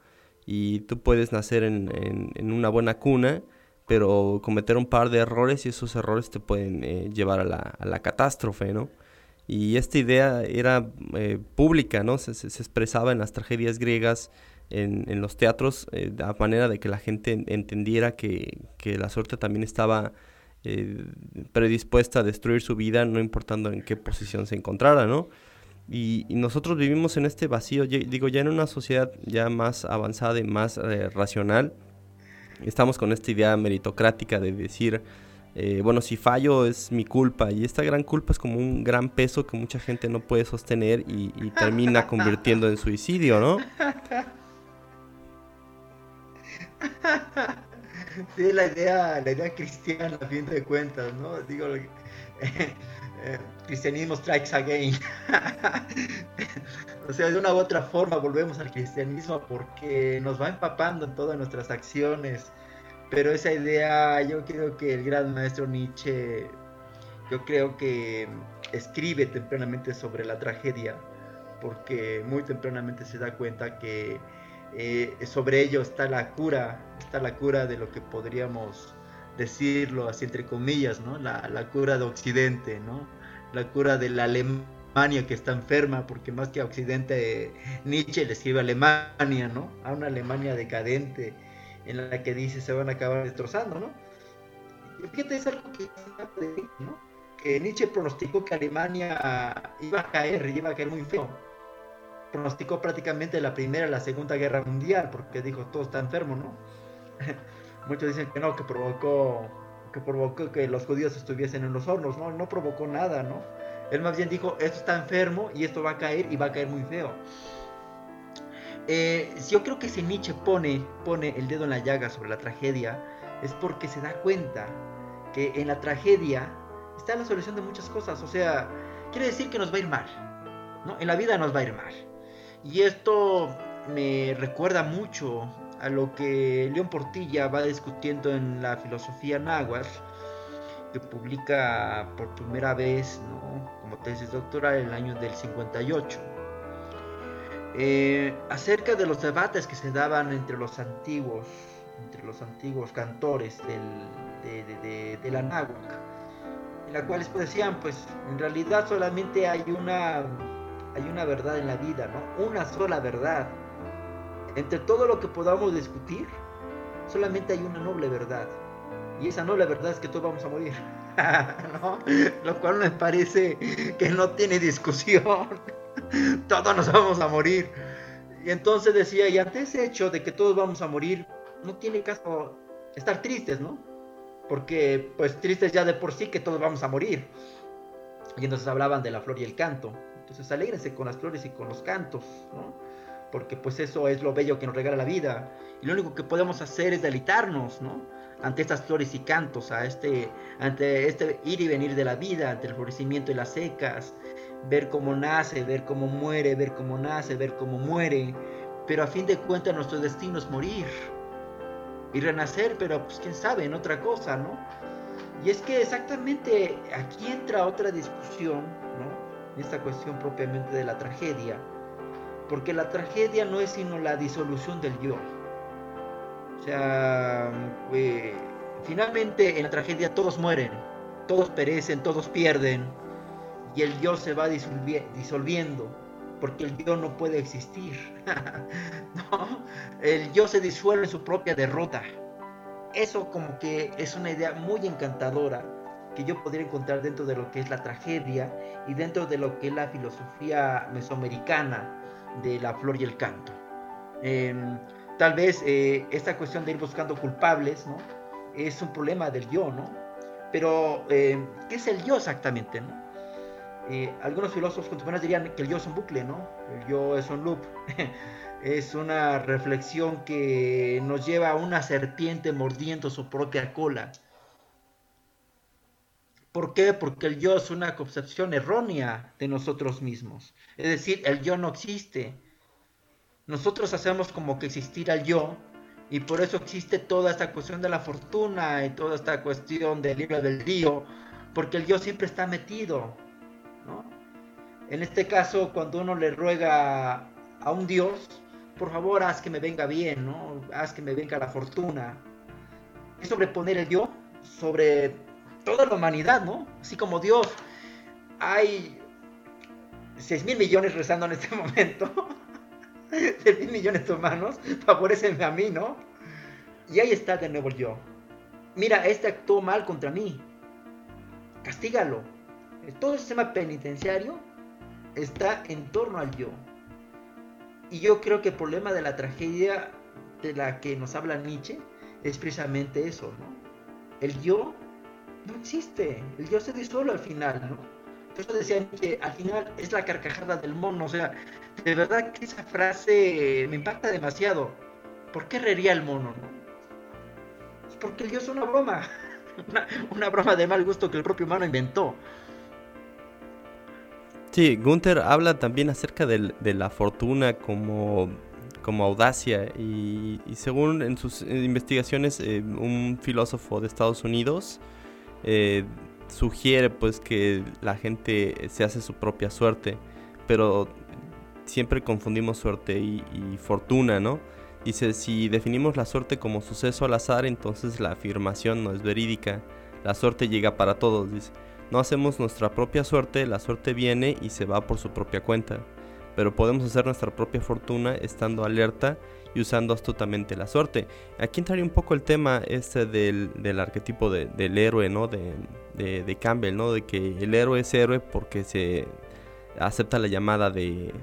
Y tú puedes nacer en, una buena cuna, pero cometer un par de errores y esos errores te pueden eh, llevar a la, catástrofe, ¿no? Y esta idea era eh, pública, ¿no? Se, expresaba en las tragedias griegas, en, los teatros, eh, a manera de que la gente entendiera que la suerte también estaba eh, predispuesta a destruir su vida, no importando en qué posición se encontrara, ¿no? Y, y nosotros vivimos en este vacío, digo, ya en una sociedad ya más avanzada y más eh, racional, estamos con esta idea meritocrática de decir, eh, bueno, si fallo es mi culpa y esta gran culpa es como un gran peso que mucha gente no puede sostener y, y termina convirtiendo en suicidio, ¿no? Sí, la idea, la idea cristiana a fin de cuentas, ¿no? Digo, eh, eh, cristianismo strikes again. o sea, de una u otra forma volvemos al cristianismo porque nos va empapando en todas nuestras acciones. Pero esa idea, yo creo que el gran maestro Nietzsche, yo creo que escribe tempranamente sobre la tragedia, porque muy tempranamente se da cuenta que eh, sobre ello está la cura, está la cura de lo que podríamos decirlo así entre comillas, ¿no? La, la cura de Occidente, ¿no? La cura de la Alemania que está enferma, porque más que a Occidente, Nietzsche le escribe Alemania, ¿no? A una Alemania decadente, en la que dice se van a acabar destrozando, ¿no? Y fíjate, es algo que, ¿no? que Nietzsche pronosticó que Alemania iba a caer, iba a caer muy feo pronosticó prácticamente la Primera la Segunda Guerra Mundial, porque dijo, todo está enfermo, ¿no? Muchos dicen que no, que provocó, que provocó que los judíos estuviesen en los hornos, ¿no? No provocó nada, ¿no? Él más bien dijo, esto está enfermo y esto va a caer y va a caer muy feo. Eh, yo creo que si Nietzsche pone, pone el dedo en la llaga sobre la tragedia, es porque se da cuenta que en la tragedia está la solución de muchas cosas. O sea, quiere decir que nos va a ir mal. ¿no? En la vida nos va a ir mal. Y esto me recuerda mucho a lo que León Portilla va discutiendo en la filosofía náhuatl, que publica por primera vez como tesis doctoral en el año del 58, eh, acerca de los debates que se daban entre los antiguos, entre los antiguos cantores de, de, la náhuatl, en la cuales pues, decían, pues en realidad solamente hay una hay una verdad en la vida. Una sola verdad. Entre todo lo que podamos discutir, solamente hay una noble verdad. Y esa noble verdad es que todos vamos a morir. Lo cual me parece que no tiene discusión. todos nos vamos a morir. Y entonces decía, y ante ese hecho de que todos vamos a morir, no tiene caso estar tristes, ¿no? Porque pues tristes ya de por sí que todos vamos a morir. Y entonces hablaban de la flor y el canto. Entonces alégrense con las flores y con los cantos, ¿no? Porque pues eso es lo bello que nos regala la vida. Y lo único que podemos hacer es deleitarnos, ¿no? Ante estas flores y cantos, a este, ante este ir y venir de la vida, ante el florecimiento y las secas, ver cómo nace, ver cómo muere, ver cómo nace, ver cómo muere. Pero a fin de cuentas nuestro destino es morir y renacer, pero pues quién sabe, en otra cosa, ¿no? Y es que exactamente aquí entra otra discusión, ¿no? esta cuestión propiamente de la tragedia, porque la tragedia no es sino la disolución del yo. O sea, eh, finalmente en la tragedia todos mueren, todos perecen, todos pierden, y el yo se va disolviendo, porque el yo no puede existir. El yo se disuelve en su propia derrota. Eso como que es una idea muy encantadora que yo podría encontrar dentro de lo que es la tragedia y dentro de lo que es la filosofía mesoamericana de la flor y el canto. Em, tal vez eh, esta cuestión de ir buscando culpables, ¿no? Es un problema del yo, ¿no? Pero, em, ¿qué es el yo exactamente, no? Eh, algunos filósofos contemporáneos dirían que el yo es un bucle, ¿no? El yo es un loop. es una reflexión que nos lleva a una serpiente mordiendo su propia cola ¿Por qué? Porque el yo es una concepción errónea de nosotros mismos. Es decir, el yo no existe. Nosotros hacemos como que existiera el yo y por eso existe toda esta cuestión de la fortuna y toda esta cuestión del libro del río, porque el yo siempre está metido. En este caso, cuando uno le ruega a un Dios, por favor haz que me venga bien, ¿no? haz que me venga la fortuna. sobreponer el yo sobre toda la humanidad, ¿no? Así como Dios, hay 6 mil millones rezando en este momento, 6 mil millones de humanos, favorecen a mí, ¿no? Y ahí está de nuevo el yo. Mira, este actuó mal contra mí, castígalo. Todo el sistema penitenciario está en torno al yo. Y yo creo que el problema de la tragedia de la que nos habla Nietzsche es precisamente eso, ¿no? El yo no existe, el yo se disuelve al final, ¿no? Entonces decía que al final es la carcajada del mono, o sea, de verdad que esa frase me impacta demasiado. ¿Por qué reiría el mono, no? porque el yo es una broma, una, broma de mal gusto que el propio humano inventó. Sí, Gunther habla también acerca de la fortuna como como audacia y, según en sus investigaciones eh, un filósofo de Estados Unidos eh, sugiere pues que la gente se hace su propia suerte pero siempre confundimos suerte y, fortuna no dice si definimos la suerte como suceso al azar entonces la afirmación no es verídica. La suerte llega para todos dice. No hacemos nuestra propia suerte la suerte viene y se va por su propia cuenta. Pero podemos hacer nuestra propia fortuna estando alerta y usando astutamente la suerte. Aquí entraría un poco el tema este del, arquetipo del héroe, ¿no? De, de, Campbell, ¿no? De que el héroe es héroe porque se acepta la llamada de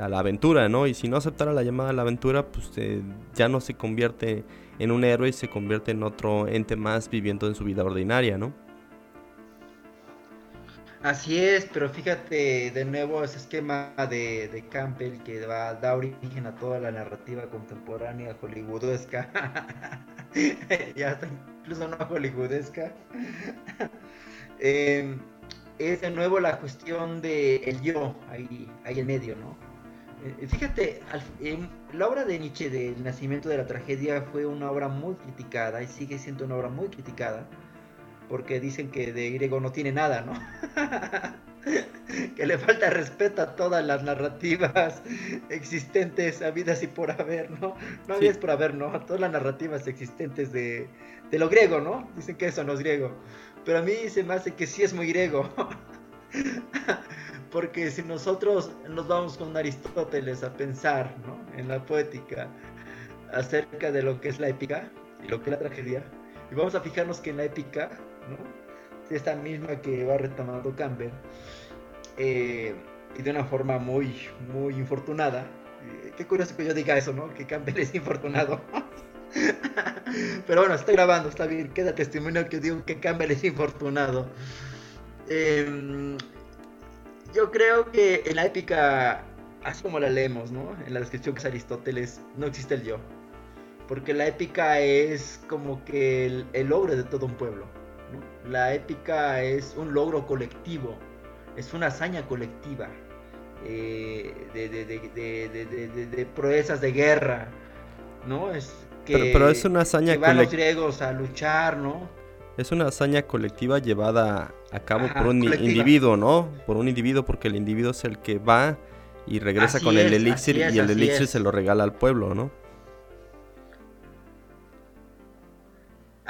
a la aventura, ¿no? Y si no aceptara la llamada a la aventura, pues eh, ya no se convierte en un héroe y se convierte en otro ente más viviendo en su vida ordinaria, ¿no? Así es, pero fíjate de nuevo ese esquema de, Campbell que va, da origen a toda la narrativa contemporánea hollywoodesca. ya está incluso no hollywoodesca. Em, es de nuevo la cuestión de el yo ahí, ahí en medio, ¿no? Eh, fíjate, la obra de Nietzsche del nacimiento de la tragedia fue una obra muy criticada y sigue siendo una obra muy criticada porque dicen que de griego no tiene nada, ¿no? que le falta respeto a todas las narrativas existentes, habidas y por haber, ¿no? No habidas por haber, ¿no? A todas las narrativas existentes de, de lo griego, ¿no? Dicen que eso no es griego. Pero a mí se me hace que sí es muy griego. Porque si nosotros nos vamos con Aristóteles a pensar, ¿no? En la poética acerca de lo que es la épica y lo que es la tragedia, y vamos a fijarnos que en la épica esta misma que va retomando Campbell. Eh, y de una forma muy, muy infortunada. Eh, qué curioso que yo diga eso, ¿no? Que Campbell es infortunado. Pero bueno, está grabando, está bien. Queda testimonio que digo que Campbell es infortunado. Em, yo creo que en la épica, así como la leemos, ¿no? En la descripción que es Aristóteles, no existe el yo. Porque la épica es como que el, el logro de todo un pueblo la épica es un logro colectivo, es una hazaña colectiva eh, de, proezas de guerra, ¿no? Es que, pero, es una hazaña colectiva. los griegos a luchar, ¿no? Es una hazaña colectiva llevada a cabo por un individuo, ¿no? Por un individuo, porque el individuo es el que va y regresa con el elixir y el elixir se lo regala al pueblo, ¿no?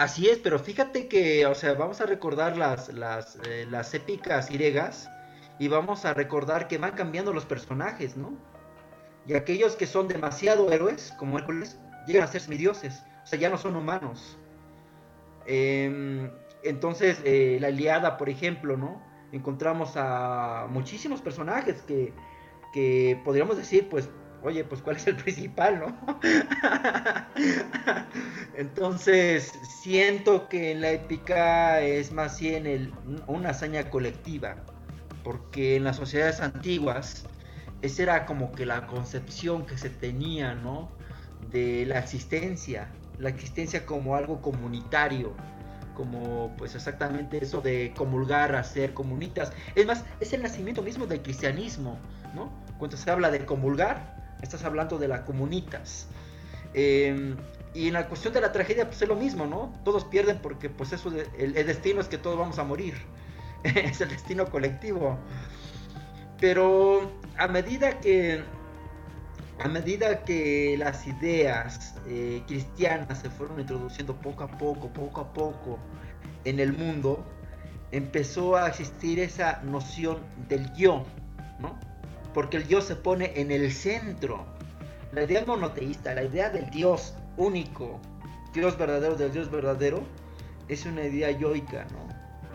Así es, pero fíjate que, o sea, vamos a recordar las, las, eh, las épicas griegas y vamos a recordar que van cambiando los personajes, ¿no? Y aquellos que son demasiado héroes, como Hércules, llegan a ser semidioses, o sea, ya no son humanos. Em, entonces, eh, la Iliada, por ejemplo, ¿no? Encontramos a muchísimos personajes que, que podríamos decir, pues, oye, pues cuál es el principal, ¿no? Entonces, siento que en la épica es más bien una hazaña colectiva, porque en las sociedades antiguas esa era como que la concepción que se tenía, ¿no? De la existencia, la existencia como algo comunitario, como pues exactamente eso de comulgar, hacer comunitas. Es más, es el nacimiento mismo del cristianismo, ¿no? Cuando se habla de comulgar, estás hablando de la comunitas. Em, y en la cuestión de la tragedia, pues es lo mismo, ¿no? Todos pierden porque, pues, eso, el, destino es que todos vamos a morir. es el destino colectivo. Pero a medida que, a medida que las ideas eh, cristianas se fueron introduciendo poco a poco, poco a poco en el mundo, empezó a existir esa noción del yo, ¿no? Porque el yo se pone en el centro. La idea monoteísta, la idea del Dios único, Dios verdadero del Dios verdadero, es una idea yoica, ¿no?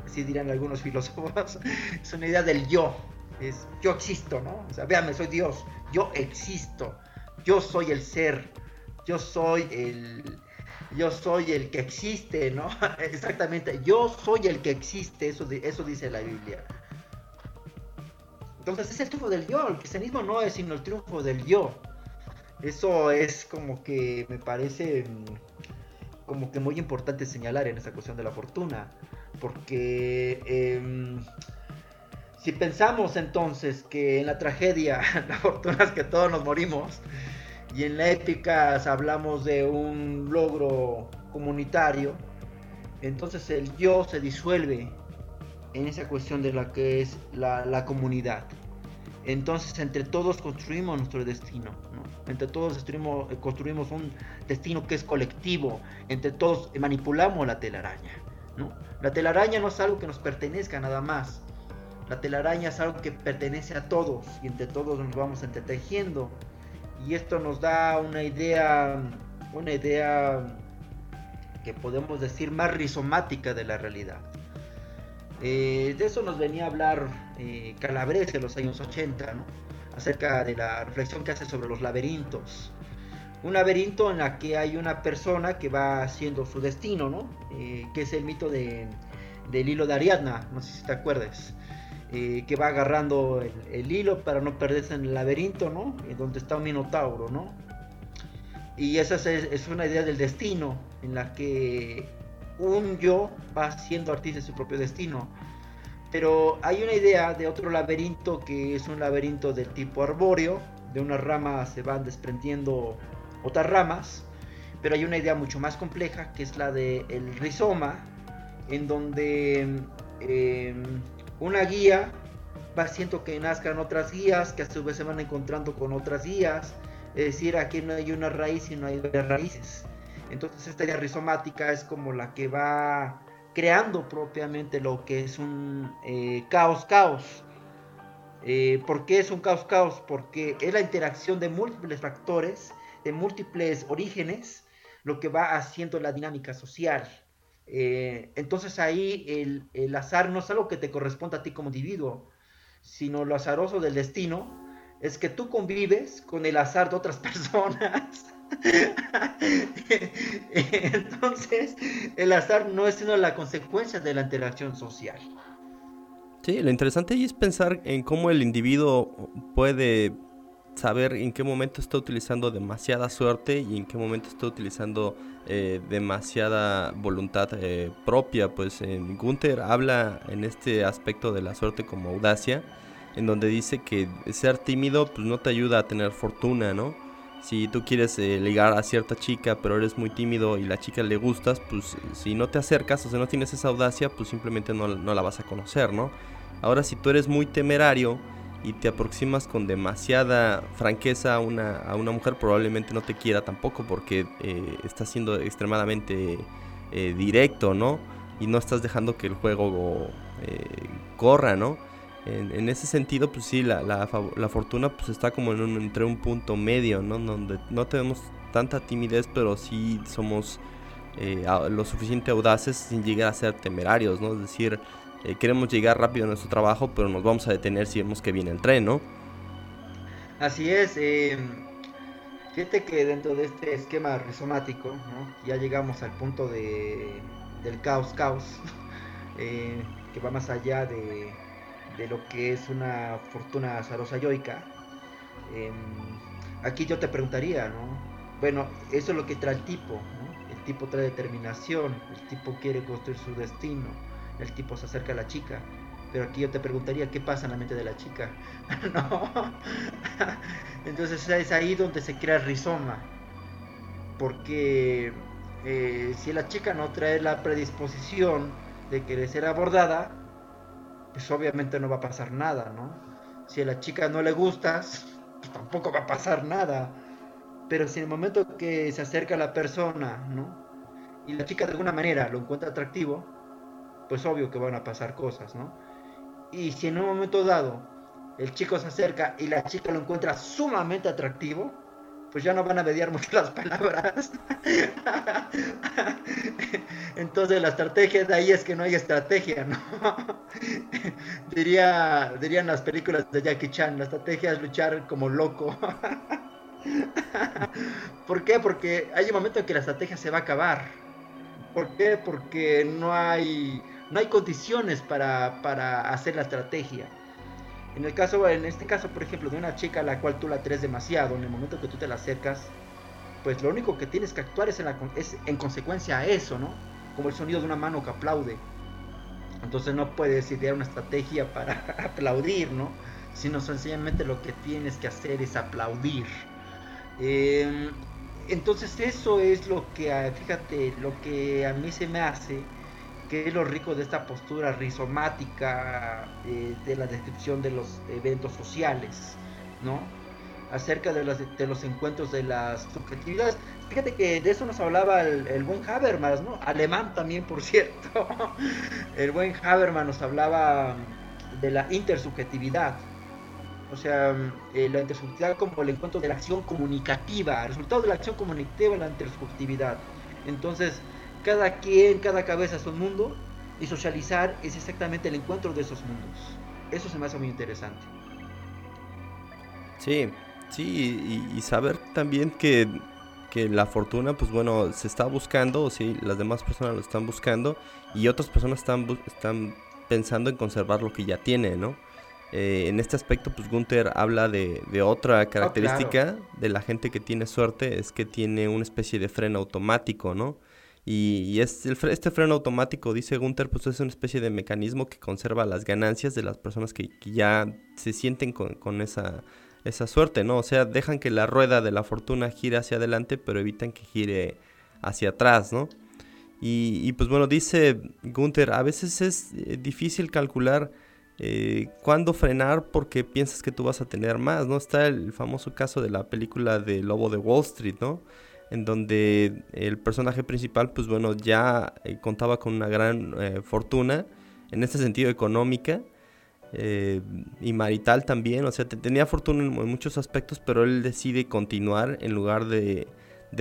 Así dirán algunos filósofos. es una idea del yo. Es yo existo, ¿no? O sea, véame, soy Dios. Yo existo. Yo soy el ser. Yo soy el, yo soy el que existe, ¿no? Exactamente, yo soy el que existe, eso, eso dice la Biblia. Entonces es el triunfo del yo, el cristianismo no es sino el triunfo del yo. Eso es como que me parece mm, como que muy importante señalar en esta cuestión de la fortuna, porque em, si pensamos entonces que en la tragedia la fortuna es que todos nos morimos, y en la épica hablamos de un logro comunitario, entonces el yo se disuelve en esa cuestión de la que es la, comunidad. Entonces entre todos construimos nuestro destino, entre todos construimos, construimos, un destino que es colectivo, entre todos manipulamos la telaraña. La telaraña no es algo que nos pertenezca nada más, la telaraña es algo que pertenece a todos y entre todos nos vamos entretejiendo y esto nos da una idea, una idea que podemos decir más rizomática de la realidad. Eh, de eso nos venía a hablar eh, Calabrese en los años 80, acerca de la reflexión que hace sobre los laberintos. Un laberinto en la que hay una persona que va haciendo su destino, ¿no? Eh, que es el mito de, del hilo de Ariadna, no sé si te acuerdas. Eh, que va agarrando el, hilo para no perderse en el laberinto, ¿no? Donde está un minotauro, ¿no? Y esa es, una idea del destino, en la que un yo va siendo artista de su propio destino. Pero hay una idea de otro laberinto que es un laberinto del tipo arbóreo, de unas ramas se van desprendiendo otras ramas, pero hay una idea mucho más compleja que es la del el rizoma, en donde em, una guía va haciendo que nazcan otras guías, que a su vez se van encontrando con otras guías. Es decir, aquí no hay una raíz y no hay raíces. Entonces esta idea rizomática es como la que va creando propiamente lo que es un eh, caos caos. Eh, ¿Por qué es un caos caos? Porque es la interacción de múltiples factores, de múltiples orígenes, lo que va haciendo la dinámica social. Eh, entonces ahí el, azar no es algo que te corresponde a ti como individuo, sino lo azaroso del destino es que tú convives con el azar de otras personas. Entonces, el azar no es sino la consecuencia de la interacción social. Sí, lo interesante ahí es pensar en cómo el individuo puede saber en qué momento está utilizando demasiada suerte y en qué momento está utilizando eh, demasiada voluntad eh, propia. Pues en Gunther habla en este aspecto de la suerte como audacia, en donde dice que ser tímido pues no te ayuda a tener fortuna, ¿no? Si tú quieres eh, ligar a cierta chica pero eres muy tímido y la chica le gustas, pues si no te acercas o si no tienes esa audacia, pues simplemente no, no la vas a conocer, ¿no? Ahora si tú eres muy temerario, y te aproximas con demasiada franqueza a una, a una mujer, probablemente no te quiera tampoco porque eh, estás siendo extremadamente eh, directo, ¿no? Y no estás dejando que el juego eh, corra, ¿no? En, ese sentido, pues sí, la, la, fortuna pues está como en un, entre un punto medio, ¿no? Donde no tenemos tanta timidez, pero sí somos lo suficiente audaces sin llegar a ser temerarios, ¿no? Es decir, eh, queremos llegar rápido a nuestro trabajo, pero nos vamos a detener si vemos que viene el tren, ¿no? Así es. Eh, fíjate que dentro de este esquema rizomático, ya llegamos al punto de, del caos caos, eh, que va más allá de, de, lo que es una fortuna azarosa yoica. Em, aquí yo te preguntaría, ¿no? Bueno, eso es lo que trae el tipo, El tipo trae determinación, el tipo quiere construir su destino el tipo se acerca a la chica. Pero aquí yo te preguntaría qué pasa en la mente de la chica. no. Entonces es ahí donde se crea el rizoma. Porque eh, si la chica no trae la predisposición de querer ser abordada, pues obviamente no va a pasar nada, ¿no? Si a la chica no le gustas, pues tampoco va a pasar nada. Pero si en el momento que se acerca la persona, ¿no? Y la chica de alguna manera lo encuentra atractivo, pues obvio que van a pasar cosas, ¿no? Y si en un momento dado el chico se acerca y la chica lo encuentra sumamente atractivo, pues ya no van a mediar mucho las palabras. Entonces la estrategia de ahí es que no hay estrategia, ¿no? Diría, dirían las películas de Jackie Chan, la estrategia es luchar como loco. ¿Por qué? Porque hay un momento en que la estrategia se va a acabar. ¿Por qué? Porque no hay, no hay condiciones para, para hacer la estrategia. En el caso, en este caso, por ejemplo, de una chica a la cual tú la tres demasiado, en el momento que tú te la acercas, pues lo único que tienes que actuar es en, consecuencia a eso, ¿no? Como el sonido de una mano que aplaude. Entonces no puedes idear una estrategia para aplaudir, ¿no? Sino sencillamente lo que tienes que hacer es aplaudir. Em, entonces eso es lo que, fíjate, lo que a mí se me hace que es lo rico de esta postura rizomática eh, de la descripción de los eventos sociales, ¿no? Acerca de los, de los encuentros de las subjetividades. Fíjate que de eso nos hablaba el, buen Habermas, ¿no? Alemán también, por cierto. el buen Habermas nos hablaba de la intersubjetividad. O sea, eh, la intersubjetividad como el encuentro de la acción comunicativa, el resultado de la acción comunicativa en la intersubjetividad. Entonces, cada quien, cada cabeza es un mundo y socializar es exactamente el encuentro de esos mundos. Eso se me hace muy interesante. Sí, sí, y, saber también que, la fortuna, pues bueno, se está buscando, o sí, las demás personas lo están buscando y otras personas están, están pensando en conservar lo que ya tiene, ¿no? Eh, en este aspecto, pues Gunther habla de, otra ah, característica de la gente que tiene suerte, es que tiene una especie de freno automático, ¿no? Y, es el, este freno automático, dice Gunther, pues es una especie de mecanismo que conserva las ganancias de las personas que, ya se sienten con, esa, esa suerte, ¿no? O sea, dejan que la rueda de la fortuna gire hacia adelante, pero evitan que gire hacia atrás, ¿no? Y, pues bueno, dice Gunther, a veces es eh, difícil calcular eh, cuándo frenar porque piensas que tú vas a tener más, ¿no? Está el famoso caso de la película de Lobo de Wall Street, ¿no? En donde el personaje principal, pues bueno, ya eh, contaba con una gran eh, fortuna, en este sentido económica eh, y marital también, o sea, tenía fortuna en, muchos aspectos, pero él decide continuar en lugar de,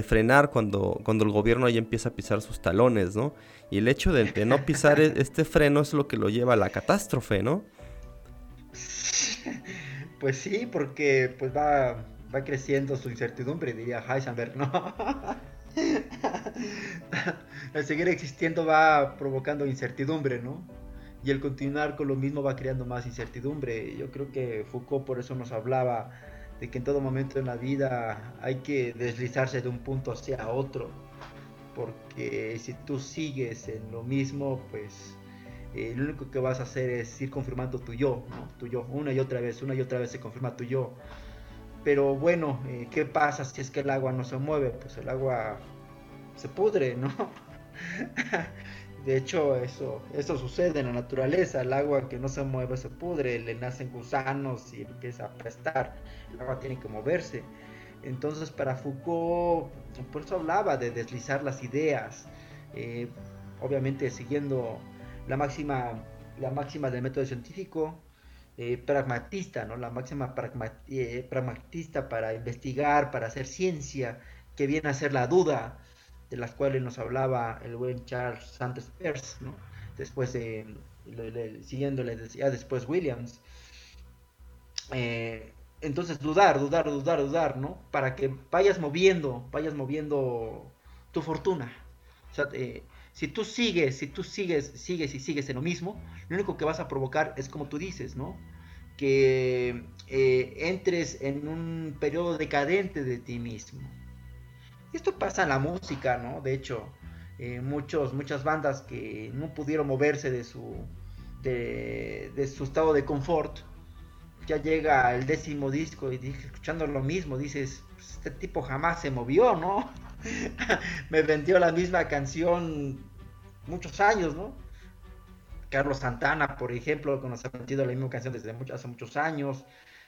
frenar cuando, cuando el gobierno ya empieza a pisar sus talones, ¿no? Y el hecho de, de no pisar e, este freno es lo que lo lleva a la catástrofe, ¿no? Pues sí, porque pues va va creciendo su incertidumbre, diría Heisenberg, ¿no? el seguir existiendo va provocando incertidumbre, ¿no? Y el continuar con lo mismo va creando más incertidumbre. Yo creo que Foucault por eso nos hablaba de que en todo momento en la vida hay que deslizarse de un punto hacia otro. Porque si tú sigues en lo mismo, pues eh, lo único que vas a hacer es ir confirmando tu yo, ¿no? Tu yo, una y otra vez, una y otra vez se confirma tu yo. Pero bueno, eh, ¿qué pasa si es que el agua no se mueve? Pues el agua se pudre, ¿no? De hecho, eso, eso sucede en la naturaleza. El agua que no se mueve se pudre, le nacen gusanos y empieza a apestar. El agua tiene que moverse. Entonces, para Foucault, por eso hablaba de deslizar las ideas. Eh, obviamente, siguiendo la máxima, la máxima del método científico, eh, pragmatista, ¿no? La máxima eh, pragmatista para investigar, para hacer ciencia, que viene a ser la duda, de las cuales nos hablaba el buen Charles Sanders Peirce, ¿no? Después de, siguiéndole, decía después Williams. Eh, entonces dudar, dudar, dudar, dudar, ¿no? Para que vayas moviendo, vayas moviendo tu fortuna. O sea, si tú sigues, si tú sigues, sigues y sigues en lo mismo, lo único que vas a provocar es como tú dices, ¿no? Que eh, entres en un periodo decadente de ti mismo. Esto pasa en la música, ¿no? De hecho, eh, muchos, muchas bandas que no pudieron moverse de su, de, su estado de confort, ya llega el décimo disco y escuchando lo mismo, dices, pues, este tipo jamás se movió, ¿no? me vendió la misma canción muchos años, ¿no? Carlos Santana, por ejemplo, que nos ha vendido la misma canción desde hace muchos años.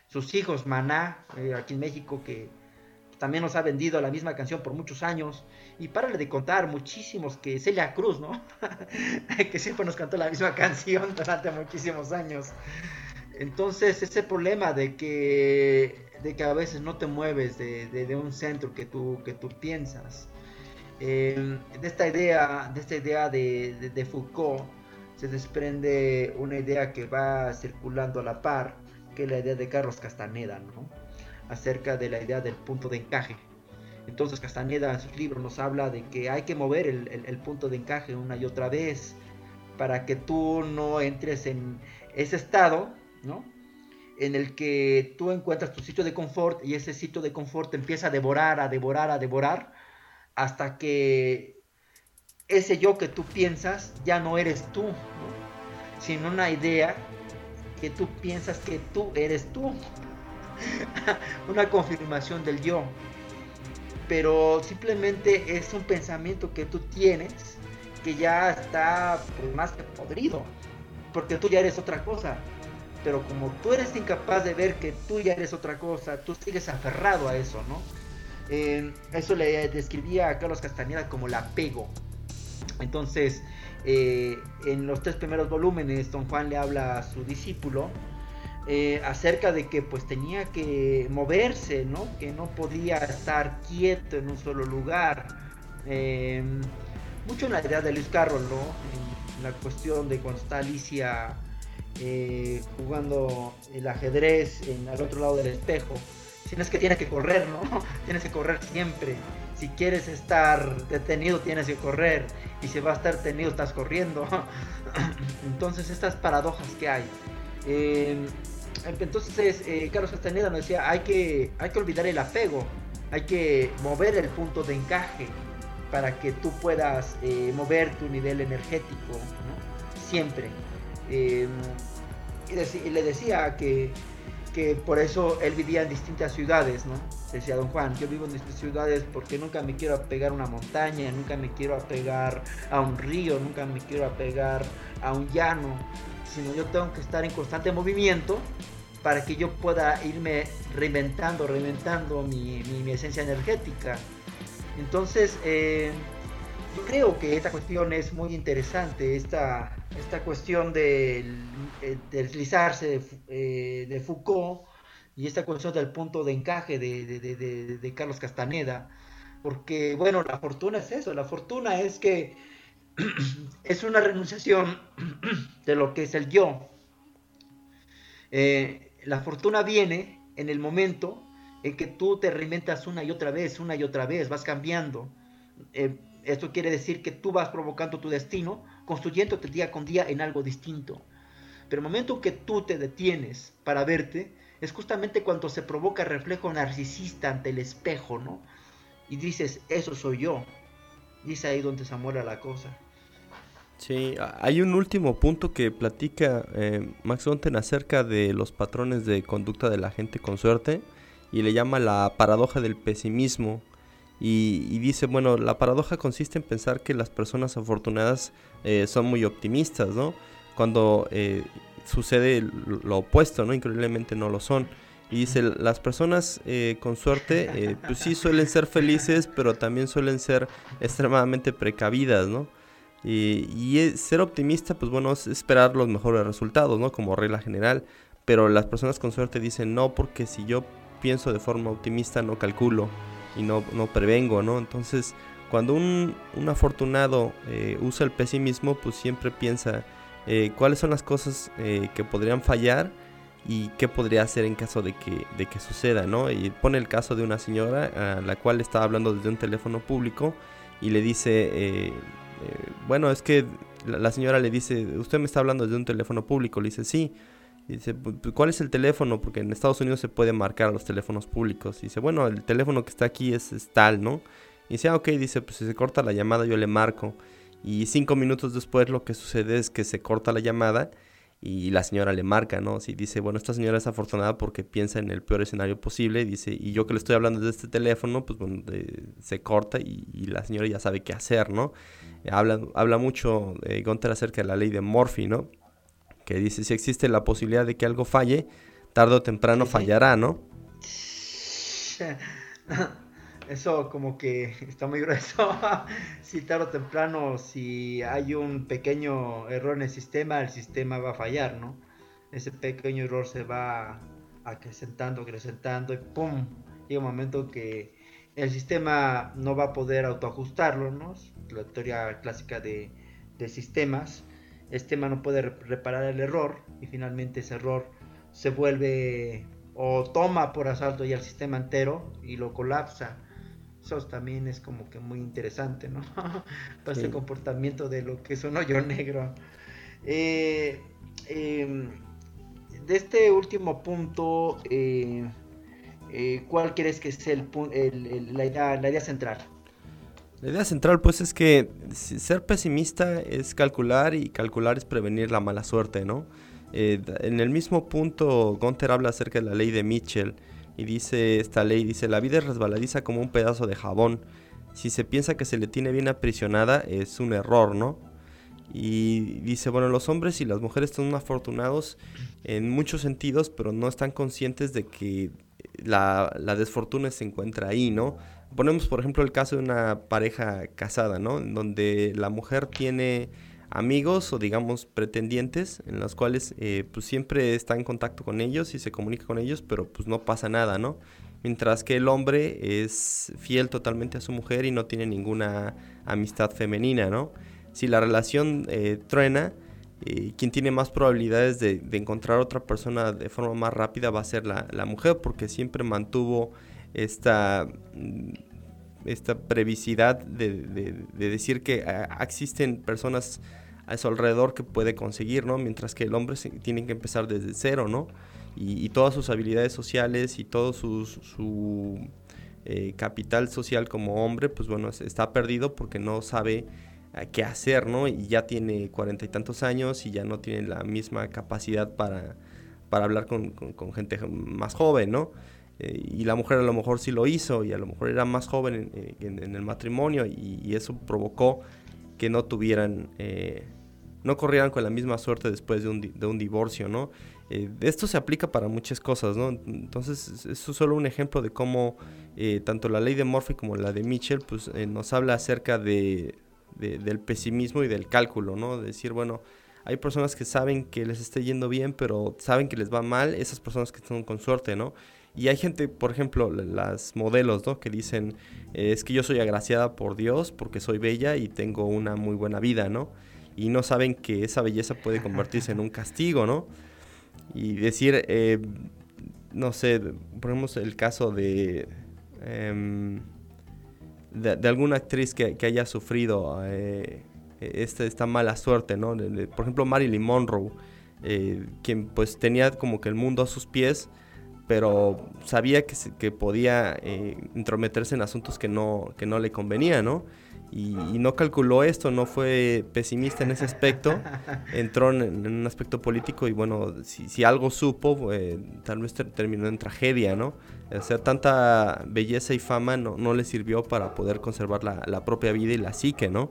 sus hijos, Maná, eh, aquí en México, que también nos ha vendido la misma canción por muchos años. Y párale de contar, muchísimos, que Celia Cruz, ¿no? que siempre nos cantó la misma canción durante muchísimos años. Entonces, ese problema de que, de que a veces no te mueves de, un centro que tú, que tú piensas. Eh, de esta idea, de, esta idea de, de Foucault, se desprende una idea que va circulando a la par, que es la idea de Carlos Castaneda, ¿no? acerca de la idea del punto de encaje. Entonces Castaneda en sus libros nos habla de que hay que mover el, punto de encaje una y otra vez para que tú no entres en ese estado, ¿no? En el que tú encuentras tu sitio de confort y ese sitio de confort empieza a devorar, a devorar, a devorar, hasta que ese yo que tú piensas ya no eres tú, sino una idea que tú piensas que tú eres tú. una confirmación del yo. Pero simplemente es un pensamiento que tú tienes que ya está pues, más que podrido. Porque tú ya eres otra cosa. Pero como tú eres incapaz de ver que tú ya eres otra cosa, tú sigues aferrado a eso, ¿no? eso le describía a Carlos Castañeda como el apego. Entonces, eh, en los tres primeros volúmenes, Don Juan le habla a su discípulo eh, acerca de que pues tenía que moverse, ¿no? Que no podía estar quieto en un solo lugar. Eh, mucho en la idea de Luis Carroll, ¿no? En la cuestión de cuando está Alicia eh, jugando el ajedrez en, al otro lado del espejo. Si no es que tienes que correr, ¿no? tienes que correr siempre. Si quieres estar detenido, tienes que correr. Y si vas a estar detenido, estás corriendo. Entonces, estas paradojas que hay. Entonces, eh, Carlos Castaneda nos decía, hay que, hay que olvidar el apego, hay que mover el punto de encaje para que tú puedas eh, mover tu nivel energético, Siempre. Em, y, le decía que, que, por eso él vivía en distintas ciudades, ¿no? Decía don Juan, yo vivo en distintas ciudades porque nunca me quiero apegar a una montaña, nunca me quiero apegar a un río, nunca me quiero apegar a un llano, sino yo tengo que estar en constante movimiento para que yo pueda irme reinventando, reinventando mi, esencia energética. Entonces, eh, creo que esta cuestión es muy interesante, esta, esta cuestión de, eh, deslizarse eh, de, Foucault y esta cuestión del punto de encaje de, Carlos Castaneda, porque bueno, la fortuna es eso, la fortuna es que es una renunciación de lo que es el yo. Eh, la fortuna viene en el momento en que tú te reinventas una y otra vez, una y otra vez, vas cambiando. Esto quiere decir que tú vas provocando tu destino, construyéndote día con día en algo distinto. Pero el momento que tú te detienes para verte, es justamente cuando se provoca reflejo narcisista ante el espejo, ¿no? Y dices, eso soy yo. Y ahí donde se muere la cosa. Sí, hay un último punto que platica eh, Max Gonten acerca de los patrones de conducta de la gente con suerte y le llama la paradoja del pesimismo. Y, dice, bueno, la paradoja consiste en pensar que las personas afortunadas eh, son muy optimistas, ¿no? Cuando eh, sucede lo opuesto, ¿no? Increíblemente no lo son. Y dice, las personas con suerte, pues sí suelen ser felices, pero también suelen ser extremadamente precavidas, ¿no? Y, ser optimista, pues bueno, es esperar los mejores resultados, ¿no? Como regla general. Pero las personas con suerte dicen no, porque si yo pienso de forma optimista no calculo y no, no prevengo, ¿no? Entonces, cuando un, afortunado eh, usa el pesimismo, pues siempre piensa eh, cuáles son las cosas eh, que podrían fallar y qué podría hacer en caso de que, de que suceda, ¿no? Y pone el caso de una señora a la cual estaba hablando desde un teléfono público y le dice eh, bueno, es que la, señora le dice, usted me está hablando desde un teléfono público. Le dice, sí. Dice, ¿cuál es el teléfono? Porque en Estados Unidos se puede marcar a los teléfonos públicos. dice, bueno, el teléfono que está aquí es, tal, ¿no? Y dice, ah, ok, dice, pues si se corta la llamada yo le marco. Y cinco minutos después lo que sucede es que se corta la llamada y la señora le marca, ¿no? Si dice, bueno, esta señora es afortunada porque piensa en el peor escenario posible, y dice, y yo que le estoy hablando desde este teléfono, pues bueno, se corta y, y, la señora ya sabe qué hacer, ¿no? Habla, habla mucho Gunter acerca de la ley de Murphy, ¿no? Que dice, si existe la posibilidad de que algo falle, tarde o temprano fallará, ¿no? Eso como que está muy grueso. si tarde o temprano, si hay un pequeño error en el sistema, el sistema va a fallar, ¿no? Ese pequeño error se va acrecentando, acrecentando y ¡pum! Llega un momento que el sistema no va a poder autoajustarlo, ¿no? La teoría clásica de, de sistemas. El sistema no puede reparar el error y finalmente ese error se vuelve o toma por asalto ya el sistema entero y lo colapsa eso también es como que muy interesante, ¿no? Para ese comportamiento de lo que es un hoyo negro. Eh, em, de este último punto, eh, eh, ¿cuál crees que es el, la, idea, la idea central? La idea central pues es que ser pesimista es calcular y calcular es prevenir la mala suerte, ¿no? en el mismo punto, Gunther habla acerca de la ley de Mitchell, y dice esta ley, dice, la vida es resbaladiza como un pedazo de jabón. Si se piensa que se le tiene bien aprisionada, es un error, ¿no? Y dice, bueno, los hombres y las mujeres son afortunados en muchos sentidos, pero no están conscientes de que la desfortuna se encuentra ahí, ¿no? Ponemos, por ejemplo, el caso de una pareja casada, ¿no? En donde la mujer tiene amigos o digamos pretendientes en los cuales eh, pues siempre está en contacto con ellos y se comunica con ellos, pero pues no pasa nada, ¿no? Mientras que el hombre es fiel totalmente a su mujer y no tiene ninguna amistad femenina, ¿no? Si la relación eh, truena, eh, quien tiene más probabilidades de, encontrar otra persona de forma más rápida va a ser la, mujer, porque siempre mantuvo esta esta previsidad de, decir que ah, existen personas a su alrededor que puede conseguir, ¿no? Mientras que el hombre tiene que empezar desde cero, ¿no? Y, todas sus habilidades sociales y todo su eh, capital social como hombre, pues bueno, está perdido porque no sabe ah, qué hacer, ¿no? Y ya tiene cuarenta y tantos años y ya no tiene la misma capacidad para, para hablar con, con gente más joven, ¿no? Eh, y la mujer a lo mejor sí lo hizo y a lo mejor era más joven en, el matrimonio y, eso provocó que no tuvieran, eh, no corrieran con la misma suerte después de un, de un divorcio, ¿no? Eh, esto se aplica para muchas cosas, ¿no? Entonces, eso es solo un ejemplo de cómo tanto la ley de Murphy como la de Mitchell, pues nos habla acerca de, del pesimismo y del cálculo, ¿no? decir, bueno, hay personas que saben que les está yendo bien, pero saben que les va mal, esas personas que están con suerte, ¿no? Y hay gente, por ejemplo, las modelos, ¿no? Que dicen, eh, es que yo soy agraciada por Dios porque soy bella y tengo una muy buena vida, ¿no? Y no saben que esa belleza puede convertirse en un castigo, ¿no? Y decir, eh, no sé, ponemos el caso de, em, de, alguna actriz que, haya sufrido eh, esta, esta, mala suerte, ¿no? por ejemplo, Marilyn Monroe, quien pues tenía como que el mundo a sus pies, pero sabía que, que podía eh, intrometerse en asuntos que no, que no le convenía, ¿no? Y, no calculó esto, no fue pesimista en ese aspecto, entró en, un aspecto político y bueno, si, algo supo, eh, tal vez terminó en tragedia, ¿no? O sea, tanta belleza y fama no, no le sirvió para poder conservar la, la propia vida y la psique, ¿no?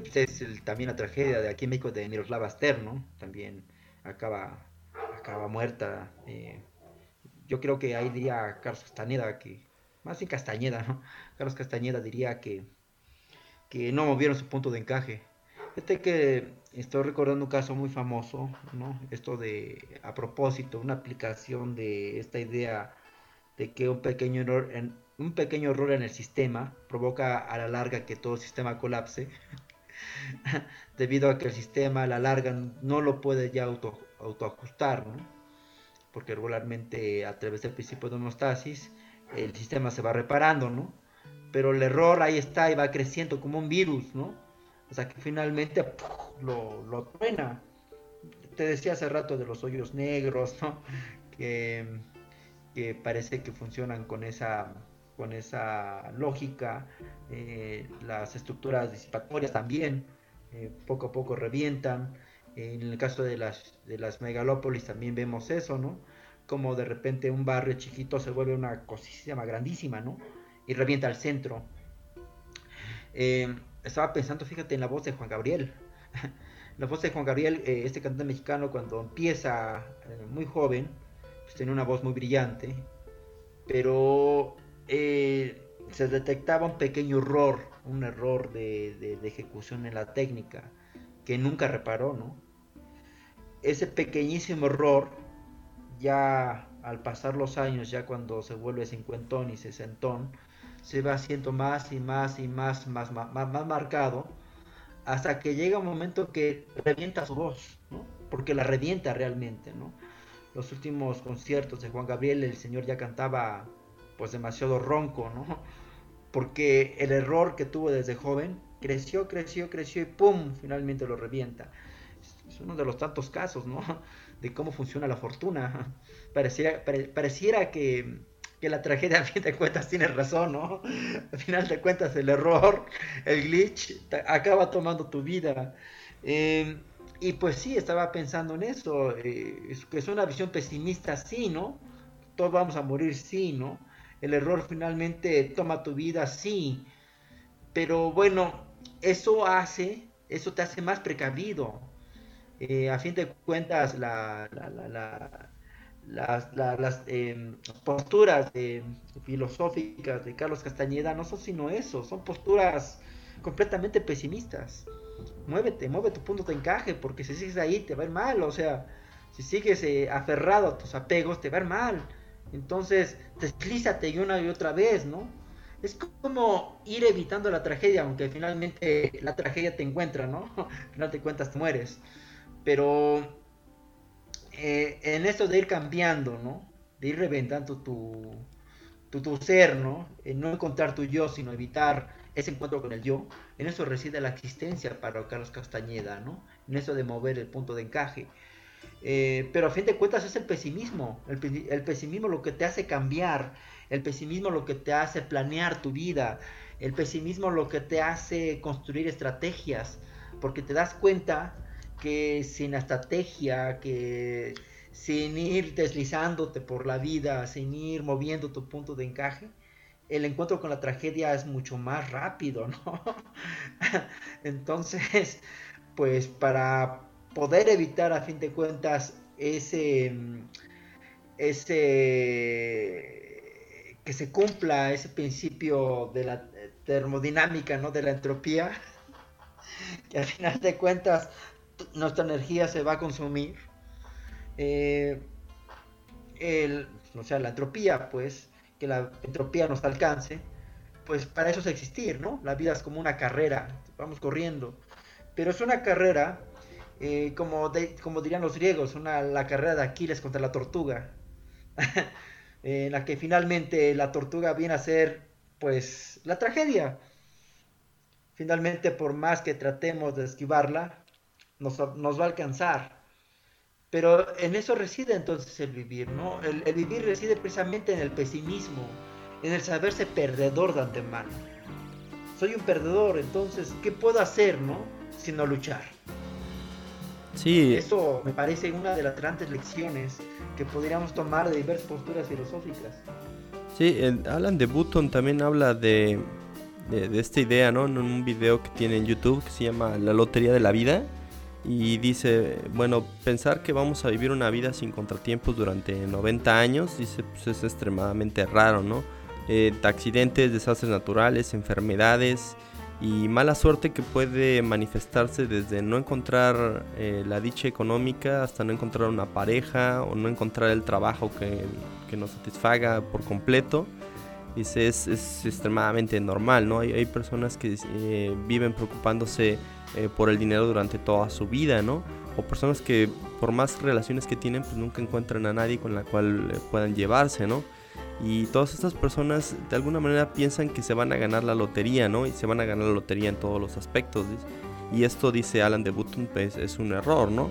Pues, es también la tragedia de aquí en México de Miroslava Stern, ¿no? También acaba, acaba muerta. Eh, yo creo que ahí diría Carlos Castañeda que, más bien Castañeda, ¿no? Carlos Castañeda diría que, que no movieron su punto de encaje. Este que estoy recordando un caso muy famoso, ¿no? Esto de, a propósito, una aplicación de esta idea de que un pequeño error un pequeño error en el sistema provoca a la larga que todo el sistema colapse. debido a que el sistema a la larga no lo puede ya auto, autoajustar, porque regularmente a través del principio de homeostasis el sistema se va reparando, ¿no? pero el error ahí está y va creciendo como un virus, ¿no? O sea que finalmente lo, lo truena. Te decía hace rato de los hoyos negros, ¿no? Que, que parece que funcionan con esa con esa lógica, eh, las estructuras disipatorias también eh, poco a poco revientan. en el caso de las, de las megalópolis también vemos eso, ¿no? Como de repente un barrio chiquito se vuelve una cosísima grandísima, ¿no? Y revienta al centro. Eh, estaba pensando, fíjate, en la voz de Juan Gabriel. la voz de Juan Gabriel, este cantante mexicano, cuando empieza muy joven, pues tiene una voz muy brillante, pero eh, se detectaba un pequeño error, un error de, ejecución en la técnica, que nunca reparó, ¿no? Ese pequeñísimo error, ya al pasar los años, ya cuando se vuelve cincuentón y sesentón, se va haciendo más y más y más, más, más, más marcado hasta que llega un momento que revienta su voz, ¿no? Porque la revienta realmente, ¿no? Los últimos conciertos de Juan Gabriel, el señor ya cantaba pues demasiado ronco, ¿no? Porque el error que tuvo desde joven creció, creció, creció y ¡pum! finalmente lo revienta. Es uno de los tantos casos, ¿no? De cómo funciona la fortuna. Pareciera, pareciera que que la tragedia a fin de cuentas tiene razón, ¿no? Al final de cuentas el error, el glitch, acaba tomando tu vida. Em, y pues sí, estaba pensando en eso, eh, que es una visión pesimista, sí, ¿no? Todos vamos a morir, sí, ¿no? El error finalmente toma tu vida, sí. Pero bueno, eso hace, eso te hace más precavido. Eh, a fin de cuentas, la, la las, las em, posturas filosóficas de Carlos Castañeda no son sino eso, son posturas completamente pesimistas. Muévete, mueve tu punto de encaje, porque si sigues ahí te va a ir mal, o sea, si sigues eh, aferrado a tus apegos te va a ir mal. Entonces, deslízate y una y otra vez, ¿no? Es como ir evitando la tragedia, aunque finalmente la tragedia te encuentra, ¿no? Al final te cuentas, te mueres. Pero eh, en esto de ir cambiando, ¿no? De ir reventando tu, tu, ser, ¿no? En no encontrar tu yo, sino evitar ese encuentro con el yo. En eso reside la existencia para Carlos Castañeda, ¿no? En eso de mover el punto de encaje. Eh, pero a fin de cuentas es el pesimismo. El, el, pesimismo lo que te hace cambiar. El pesimismo lo que te hace planear tu vida. El pesimismo lo que te hace construir estrategias. Porque te das cuenta que sin estrategia, que sin ir deslizándote por la vida, sin ir moviendo tu punto de encaje, el encuentro con la tragedia es mucho más rápido, ¿no? Entonces, pues para poder evitar a fin de cuentas ese ese que se cumpla ese principio de la termodinámica, ¿no? De la entropía, que al final de cuentas nuestra energía se va a consumir. Eh, o sea, la entropía, pues, que la entropía nos alcance, pues para eso es existir, ¿no? La vida es como una carrera, vamos corriendo. Pero es una carrera, eh, como, como dirían los griegos, una, la carrera de Aquiles contra la tortuga, en la que finalmente la tortuga viene a ser, pues, la tragedia. Finalmente, por más que tratemos de esquivarla, nos, va a alcanzar. Pero en eso reside entonces el vivir, ¿no? El, vivir reside precisamente en el pesimismo, en el saberse perdedor de antemano. Soy un perdedor, entonces, ¿qué puedo hacer, no? Sino luchar. Sí. Eso me parece una de las grandes lecciones que podríamos tomar de diversas posturas filosóficas. Sí, Alan de Button también habla de, de, de, esta idea, ¿no? En un video que tiene en YouTube que se llama La Lotería de la Vida y dice, bueno, pensar que vamos a vivir una vida sin contratiempos durante 90 años, dice, pues es extremadamente raro, ¿no? Eh, accidentes, desastres naturales, enfermedades y mala suerte que puede manifestarse desde no encontrar eh, la dicha económica hasta no encontrar una pareja o no encontrar el trabajo que, que nos satisfaga por completo. Dice, es, es extremadamente normal, ¿no? Hay, hay personas que eh, viven preocupándose eh, por el dinero durante toda su vida, ¿no? O personas que por más relaciones que tienen, pues nunca encuentran a nadie con la cual eh, puedan llevarse, ¿no? Y todas estas personas de alguna manera piensan que se van a ganar la lotería, ¿no? Y se van a ganar la lotería en todos los aspectos. Y esto, dice Alan de Button, pues es un error, ¿no?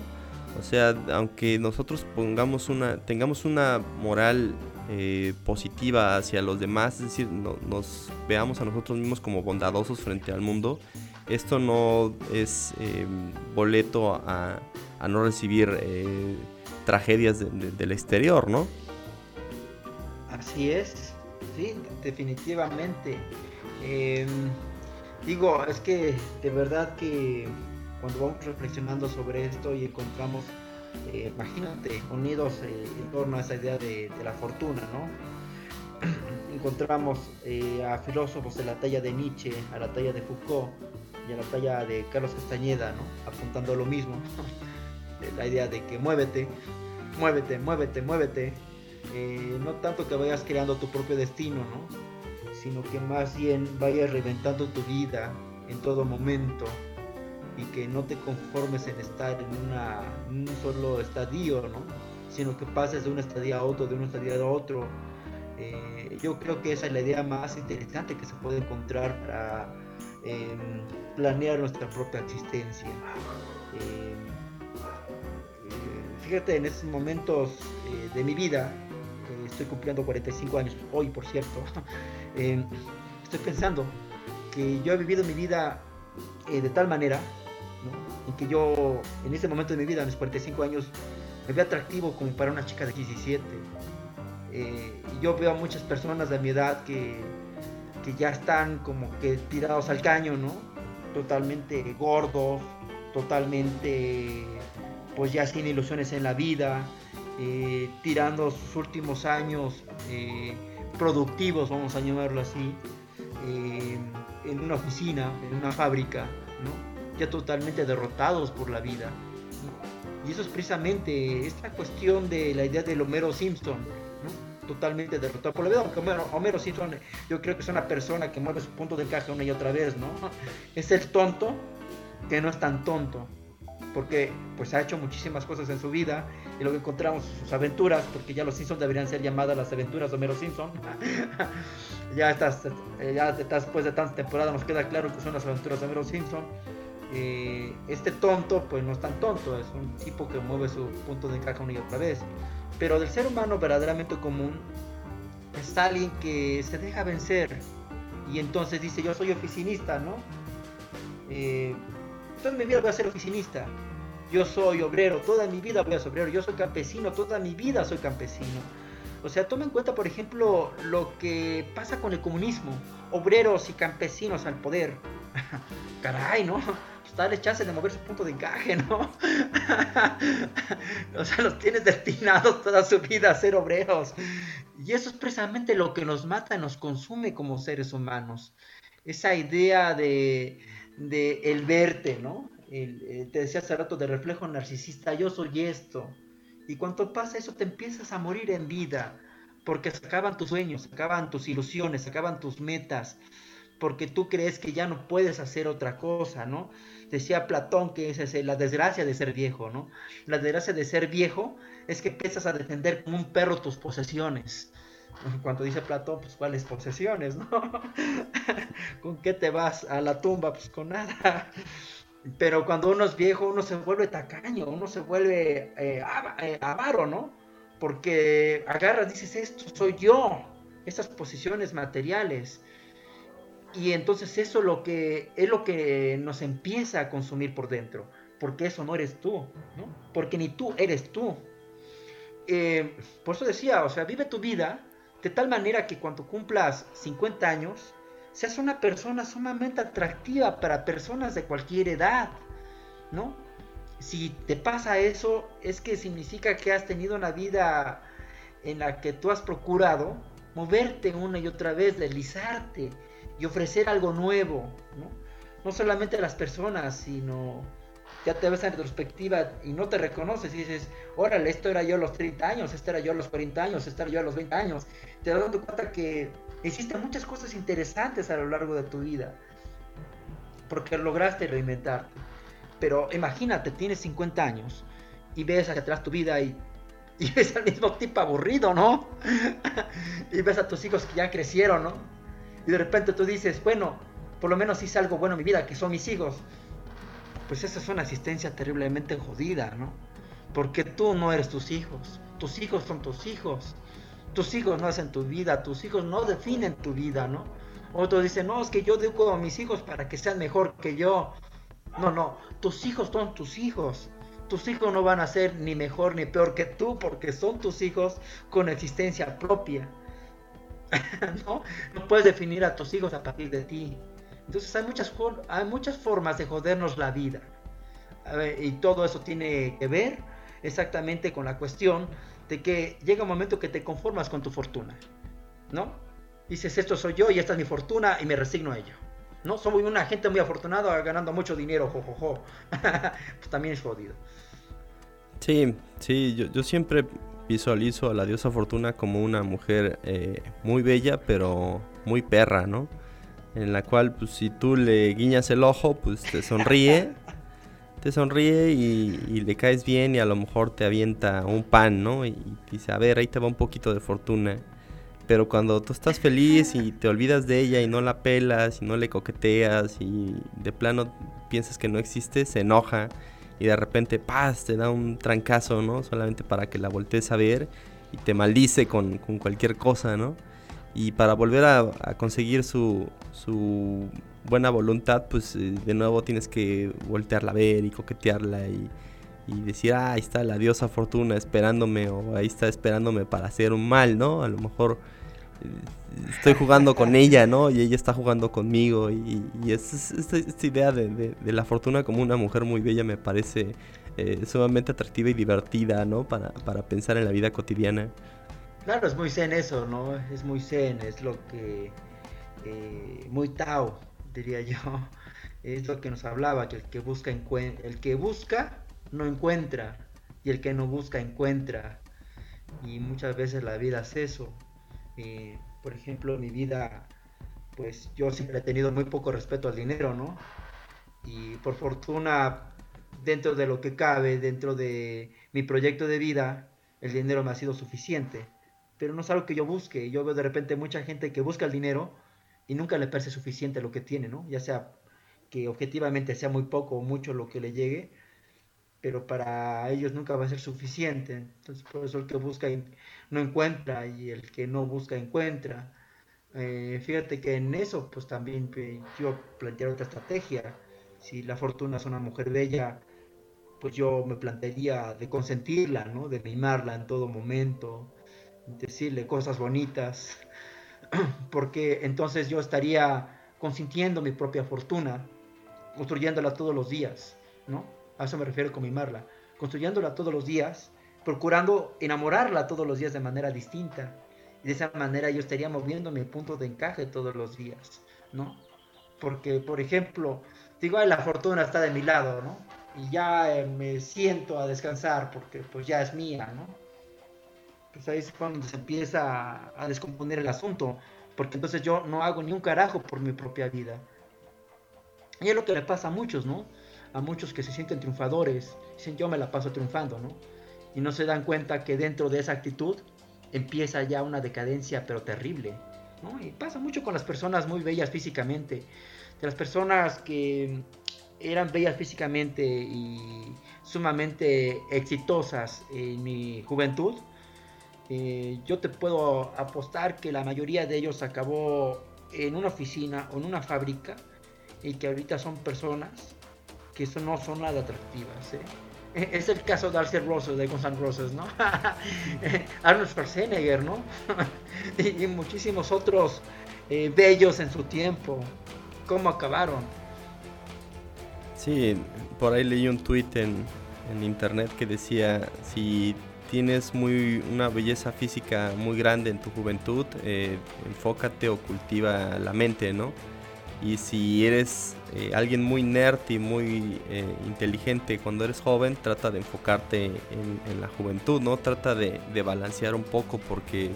O sea, aunque nosotros pongamos una, tengamos una moral eh, positiva hacia los demás, es decir, nos veamos a nosotros mismos como bondadosos frente al mundo, esto no es em, boleto a, no recibir eh, tragedias del exterior, ¿no? Así es, sí, definitivamente. Em, digo, es que de verdad que cuando vamos reflexionando sobre esto y encontramos, eh, imagínate, unidos eh, en torno a esa idea de, la fortuna, ¿no? encontramos eh, a filósofos de la talla de Nietzsche, a la talla de Foucault y a la talla de Carlos Castañeda, ¿no? apuntando a lo mismo, la idea de que muévete, muévete, muévete, muévete, no tanto que vayas creando tu propio destino, ¿no? sino que más bien vayas reventando tu vida en todo momento, y que no te conformes en estar en, una, un solo estadio, ¿no? sino que pases de un estadio a otro, de un estadio a otro. Eh, yo creo que esa es la idea más interesante que se puede encontrar para em, planear nuestra propia existencia. Em, eh, fíjate, en estos momentos eh, de mi vida, estoy cumpliendo 45 años hoy, por cierto, em, estoy pensando que yo he vivido mi vida de tal manera en que yo, en ese momento de mi vida, a mis 45 años, me veo atractivo como para una chica de 17. Eh, y yo veo a muchas personas de mi edad que, que ya están como que tirados al caño, ¿no? Totalmente gordos, totalmente, pues ya sin ilusiones en la vida, eh, tirando sus últimos años eh, productivos, vamos a llamarlo así, en una oficina, en una fábrica, ¿no? ya totalmente derrotados por la vida. Y eso es precisamente esta cuestión de la idea del Homero Simpson, totalmente derrotado por la vida, aunque Homero, Simpson yo creo que es una persona que mueve su punto de encaje una y otra vez, ¿no? Es el tonto que no es tan tonto, porque pues ha hecho muchísimas cosas en su vida y que encontramos sus aventuras, porque ya los Simpsons deberían ser llamadas las aventuras de Homero Simpson. ya estás, ya después de tanta temporada nos queda claro que son las aventuras de Homero Simpson este tonto pues no es tan tonto, es un tipo que mueve su punto de encaje una y otra vez. Pero del ser humano verdaderamente común es alguien que se deja vencer y entonces dice yo soy oficinista, ¿no? Eh, toda mi vida voy a ser oficinista. Yo soy obrero, toda mi vida voy a ser obrero. Yo soy campesino, toda mi vida soy campesino. O sea, toma en cuenta, por ejemplo, lo que pasa con el comunismo. Obreros y campesinos al poder. Caray, ¿no? darle chance de mover su punto de encaje, ¿no? o sea, los tienes destinados toda su vida a ser obreros. Y eso es precisamente lo que nos mata, nos consume como seres humanos. Esa idea de, el verte, ¿no? Te decía hace rato de reflejo narcisista, yo soy esto. Y cuando pasa eso te empiezas a morir en vida, porque se acaban tus sueños, se acaban tus ilusiones, se acaban tus metas, porque tú crees que ya no puedes hacer otra cosa, ¿no? Decía Platón que es la desgracia de ser viejo, ¿no? La desgracia de ser viejo es que empiezas a defender como un perro tus posesiones. Cuando dice Platón, pues cuáles posesiones, ¿no? ¿Con qué te vas a la tumba? Pues con nada. Pero cuando uno es viejo, uno se vuelve tacaño, uno se vuelve eh, eh, avaro, ¿no? Porque agarras, dices, esto soy yo, estas posiciones materiales. Y entonces eso lo que, es lo que nos empieza a consumir por dentro, porque eso no eres tú, ¿no? Porque ni tú eres tú. Eh, por eso decía, o sea, vive tu vida de tal manera que cuando cumplas 50 años, seas una persona sumamente atractiva para personas de cualquier edad, ¿no? Si te pasa eso, es que significa que has tenido una vida en la que tú has procurado moverte una y otra vez, deslizarte, y ofrecer algo nuevo, ¿no? No solamente a las personas, sino ya te ves en retrospectiva y no te reconoces y dices, órale, esto era yo a los 30 años, esto era yo a los 40 años, esto era yo a los 20 años. Te das dando cuenta que existen muchas cosas interesantes a lo largo de tu vida, porque lograste reinventarte. Pero imagínate, tienes 50 años y ves hacia atrás tu vida y, y ves al mismo tipo aburrido, ¿no? y ves a tus hijos que ya crecieron, ¿no? y de repente tú dices, bueno, por lo menos hice algo bueno en mi vida, que son mis hijos. Pues esa es una asistencia terriblemente jodida, ¿no? Porque tú no eres tus hijos, tus hijos son tus hijos. Tus hijos no hacen tu vida, tus hijos no definen tu vida, ¿no? Otros dicen, no, es que yo educo a mis hijos para que sean mejor que yo. No, no, tus hijos son tus hijos. Tus hijos no van a ser ni mejor ni peor que tú porque son tus hijos con existencia propia. ¿no? No puedes definir a tus hijos a partir de ti. Entonces hay muchas, hay muchas formas de jodernos la vida. y todo eso tiene que ver exactamente con la cuestión de que llega un momento que te conformas con tu fortuna, ¿no? Dices, esto soy yo y esta es mi fortuna y me resigno a ello. ¿No? Soy una gente muy afortunada ganando mucho dinero, jojojo. pues también es jodido. Sí, sí, yo, yo, siempre visualizo a la diosa Fortuna como una mujer eh, muy bella, pero muy perra, ¿no? En la cual, pues, si tú le guiñas el ojo, pues te sonríe te sonríe y, le caes bien y a lo mejor te avienta un pan, ¿no? Y, dice, a ver, ahí te va un poquito de fortuna. Pero cuando tú estás feliz y te olvidas de ella y no la pelas y no le coqueteas y de plano piensas que no existe, se enoja y de repente, paz, te da un trancazo, ¿no? Solamente para que la voltees a ver y te maldice con, cualquier cosa, ¿no? Y para volver a, a conseguir su, su buena voluntad, pues eh, de nuevo tienes que voltearla a ver y coquetearla y, decir, ah, ahí está la diosa fortuna esperándome o ahí está esperándome para hacer un mal, ¿no? A lo mejor eh, estoy jugando con ella, ¿no? Y ella está jugando conmigo y, esta, idea de, la fortuna como una mujer muy bella me parece eh, sumamente atractiva y divertida, ¿no? Para, para pensar en la vida cotidiana. Claro, es muy zen eso, ¿no? Es muy zen, es lo que... muy Tao, diría yo, es lo que nos hablaba, que el que busca, el que busca no encuentra, y el que no busca encuentra. Y muchas veces la vida es eso. por ejemplo, mi vida, pues yo siempre he tenido muy poco respeto al dinero, ¿no? Y por fortuna, dentro de lo que cabe, dentro de mi proyecto de vida, el dinero me ha sido suficiente. Pero no es algo que yo busque. Yo veo de repente mucha gente que busca el dinero, y nunca le parece suficiente lo que tiene, ¿no? Ya sea que objetivamente sea muy poco o mucho lo que le llegue, pero para ellos nunca va a ser suficiente. Entonces, por eso el que busca no encuentra y el que no busca encuentra. Eh, fíjate que en eso, pues también yo plantearía otra estrategia. Si la fortuna es una mujer bella, pues yo me plantearía de consentirla, ¿no? De mimarla en todo momento, decirle cosas bonitas, porque entonces yo estaría consintiendo mi propia fortuna, construyéndola todos los días, ¿no? A eso me refiero con mimarla, construyéndola todos los días, procurando enamorarla todos los días de manera distinta. Y de esa manera yo estaría moviendo mi punto de encaje todos los días, ¿no? Porque, por ejemplo, digo, la fortuna está de mi lado, ¿no? Y ya eh, me siento a descansar porque pues ya es mía, ¿no? Pues ahí es cuando se empieza a, descomponer el asunto, porque entonces yo no hago ni un carajo por mi propia vida. Y es lo que le pasa a muchos, ¿no? A muchos que se sienten triunfadores, dicen yo me la paso triunfando, ¿no? Y no se dan cuenta que dentro de esa actitud empieza ya una decadencia pero terrible, ¿no? Y pasa mucho con las personas muy bellas físicamente, de las personas que eran bellas físicamente y sumamente exitosas en mi juventud, eh, yo te puedo apostar que la mayoría de ellos acabó en una oficina o en una fábrica y que ahorita son personas que no son nada atractivas. ¿eh? Es el caso de Arce Roses, de Guns N' Roses, ¿no? Arnold Schwarzenegger, ¿no? y, muchísimos otros eh, bellos en su tiempo. ¿Cómo acabaron? Sí, por ahí leí un tweet en, en internet que decía, si tienes muy una belleza física muy grande en tu juventud, eh, enfócate o cultiva la mente, ¿no? Y si eres eh, alguien muy nerd y muy eh, inteligente cuando eres joven, trata de enfocarte en, la juventud, ¿no? Trata de, balancear un poco porque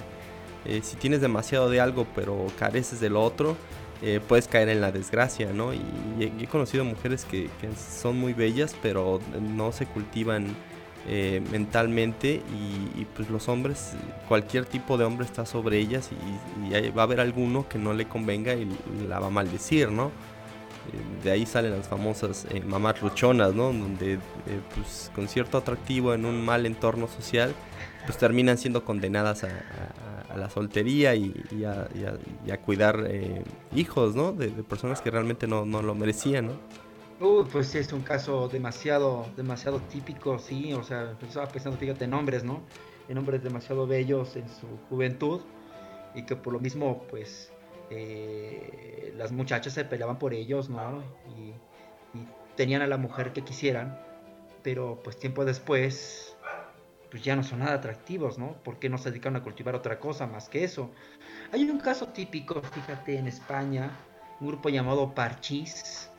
si tienes demasiado de algo pero careces de lo otro, puedes caer en la desgracia, ¿no? Y, he conocido mujeres que, que son muy bellas pero no se cultivan eh, mentalmente y, pues los hombres, cualquier tipo de hombre está sobre ellas y, va a haber alguno que no le convenga y la va a maldecir, ¿no? Eh, de ahí salen las famosas eh, mamás luchonas, ¿no? Donde pues con cierto atractivo en un mal entorno social pues terminan siendo condenadas a, la soltería y, a, cuidar hijos, ¿no? De, personas que realmente no, no lo merecían, ¿no? Uh, pues es un caso demasiado, demasiado típico, sí, o sea, estaba pensando, fíjate, en hombres, ¿no? En hombres demasiado bellos en su juventud y que por lo mismo, pues, eh, las muchachas se peleaban por ellos, ¿no? Y, tenían a la mujer que quisieran, pero pues tiempo después, pues ya no son nada atractivos, ¿no? Porque no se dedicaron a cultivar otra cosa más que eso. Hay un caso típico, fíjate, en España, un grupo llamado Parchís,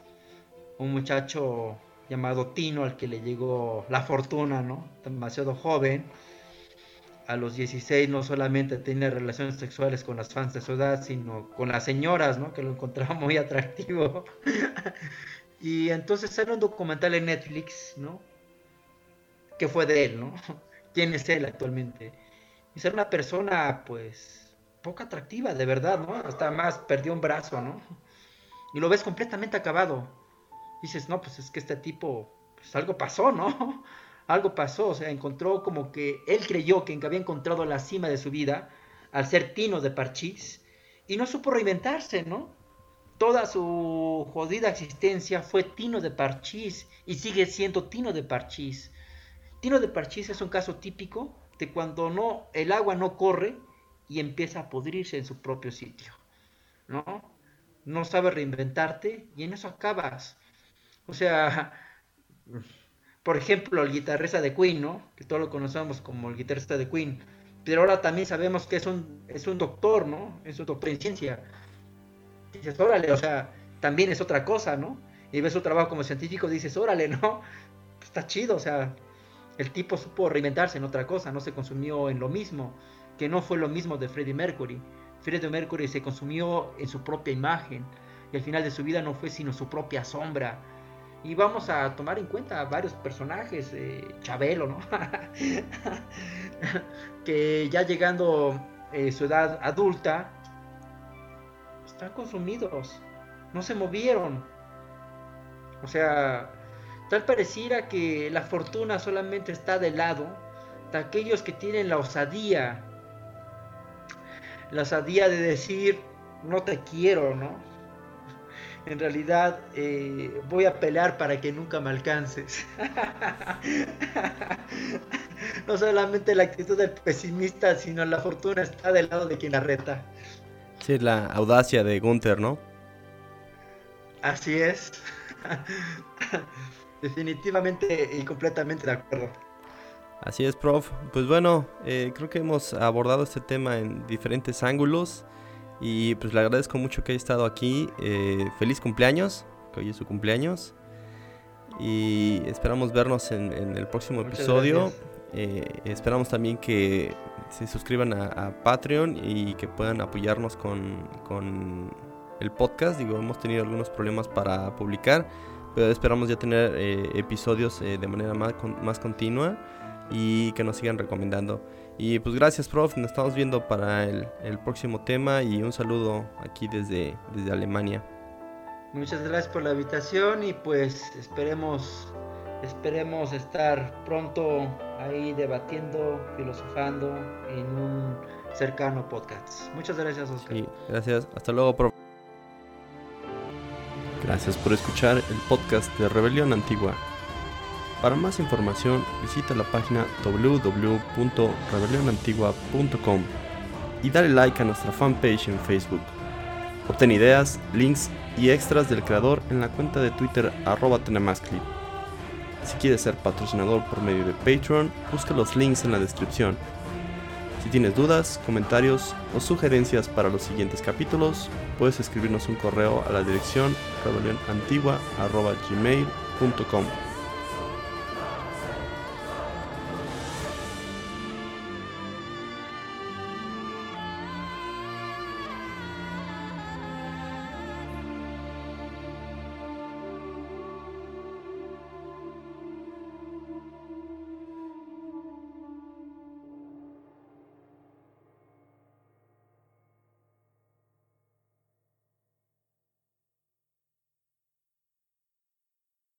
un muchacho llamado Tino al que le llegó la fortuna, ¿no? Demasiado joven. A los 16 no solamente tenía relaciones sexuales con las fans de su edad, sino con las señoras, ¿no? Que lo encontraba muy atractivo. y entonces era un documental en Netflix, ¿no? Que fue de él, ¿no? ¿Quién es él actualmente? Y ser una persona, pues, poco atractiva, de verdad, ¿no? Hasta más perdió un brazo, ¿no? Y lo ves completamente acabado dices, no, pues es que este tipo, pues algo pasó, ¿no? algo pasó, o sea, encontró como que él creyó que había encontrado la cima de su vida al ser Tino de Parchís y no supo reinventarse, ¿no? Toda su jodida existencia fue Tino de Parchís y sigue siendo Tino de Parchís. Tino de Parchís es un caso típico de cuando no el agua no corre y empieza a pudrirse en su propio sitio, ¿no? No sabes reinventarte y en eso acabas. O sea, por ejemplo, el guitarrista de Queen, ¿no? Que todos lo conocemos como el guitarrista de Queen. Pero ahora también sabemos que es un, es un doctor, ¿no? Es un doctor en ciencia. dices, órale, o sea, también es otra cosa, ¿no? Y ves su trabajo como científico, dices, órale, ¿no? está chido, o sea, el tipo supo reinventarse en otra cosa, no se consumió en lo mismo, que no fue lo mismo de Freddie Mercury. Freddie Mercury se consumió en su propia imagen, y al final de su vida no fue sino su propia sombra, y vamos a tomar en cuenta varios personajes, eh, Chabelo, ¿no? que ya llegando a eh, su edad adulta, están consumidos, no se movieron. O sea, tal pareciera que la fortuna solamente está del lado de aquellos que tienen la osadía, la osadía de decir, no te quiero, ¿no? En realidad eh, voy a pelear para que nunca me alcances. no solamente la actitud del pesimista, sino la fortuna está del lado de quien la reta. Sí, la audacia de Gunther, ¿no? Así es. Definitivamente y completamente de acuerdo. Así es, prof. Pues bueno, eh, creo que hemos abordado este tema en diferentes ángulos. Y pues le agradezco mucho que haya estado aquí. Eh, feliz cumpleaños, que hoy es su cumpleaños. Y esperamos vernos en, el próximo episodio. Eh, esperamos también que se suscriban a, Patreon y que puedan apoyarnos con, el podcast. Digo, hemos tenido algunos problemas para publicar, pero esperamos ya tener eh, episodios de manera más, más continua y que nos sigan recomendando. Y pues gracias, prof. Nos estamos viendo para el, próximo tema y un saludo aquí desde, desde Alemania. Muchas gracias por la invitación y pues esperemos esperemos estar pronto ahí debatiendo, filosofando en un cercano podcast. Muchas gracias, Oscar. Sí, gracias. Hasta luego, prof. Gracias por escuchar el podcast de Rebelión Antigua. Para más información visita la página www.rebelionantigua.com y dale like a nuestra fanpage en Facebook. Obtén ideas, links y extras del creador en la cuenta de Twitter arroba tenemasclip. Si quieres ser patrocinador por medio de Patreon, busca los links en la descripción. Si tienes dudas, comentarios o sugerencias para los siguientes capítulos, puedes escribirnos un correo a la dirección rebelionantigua.gmail.com.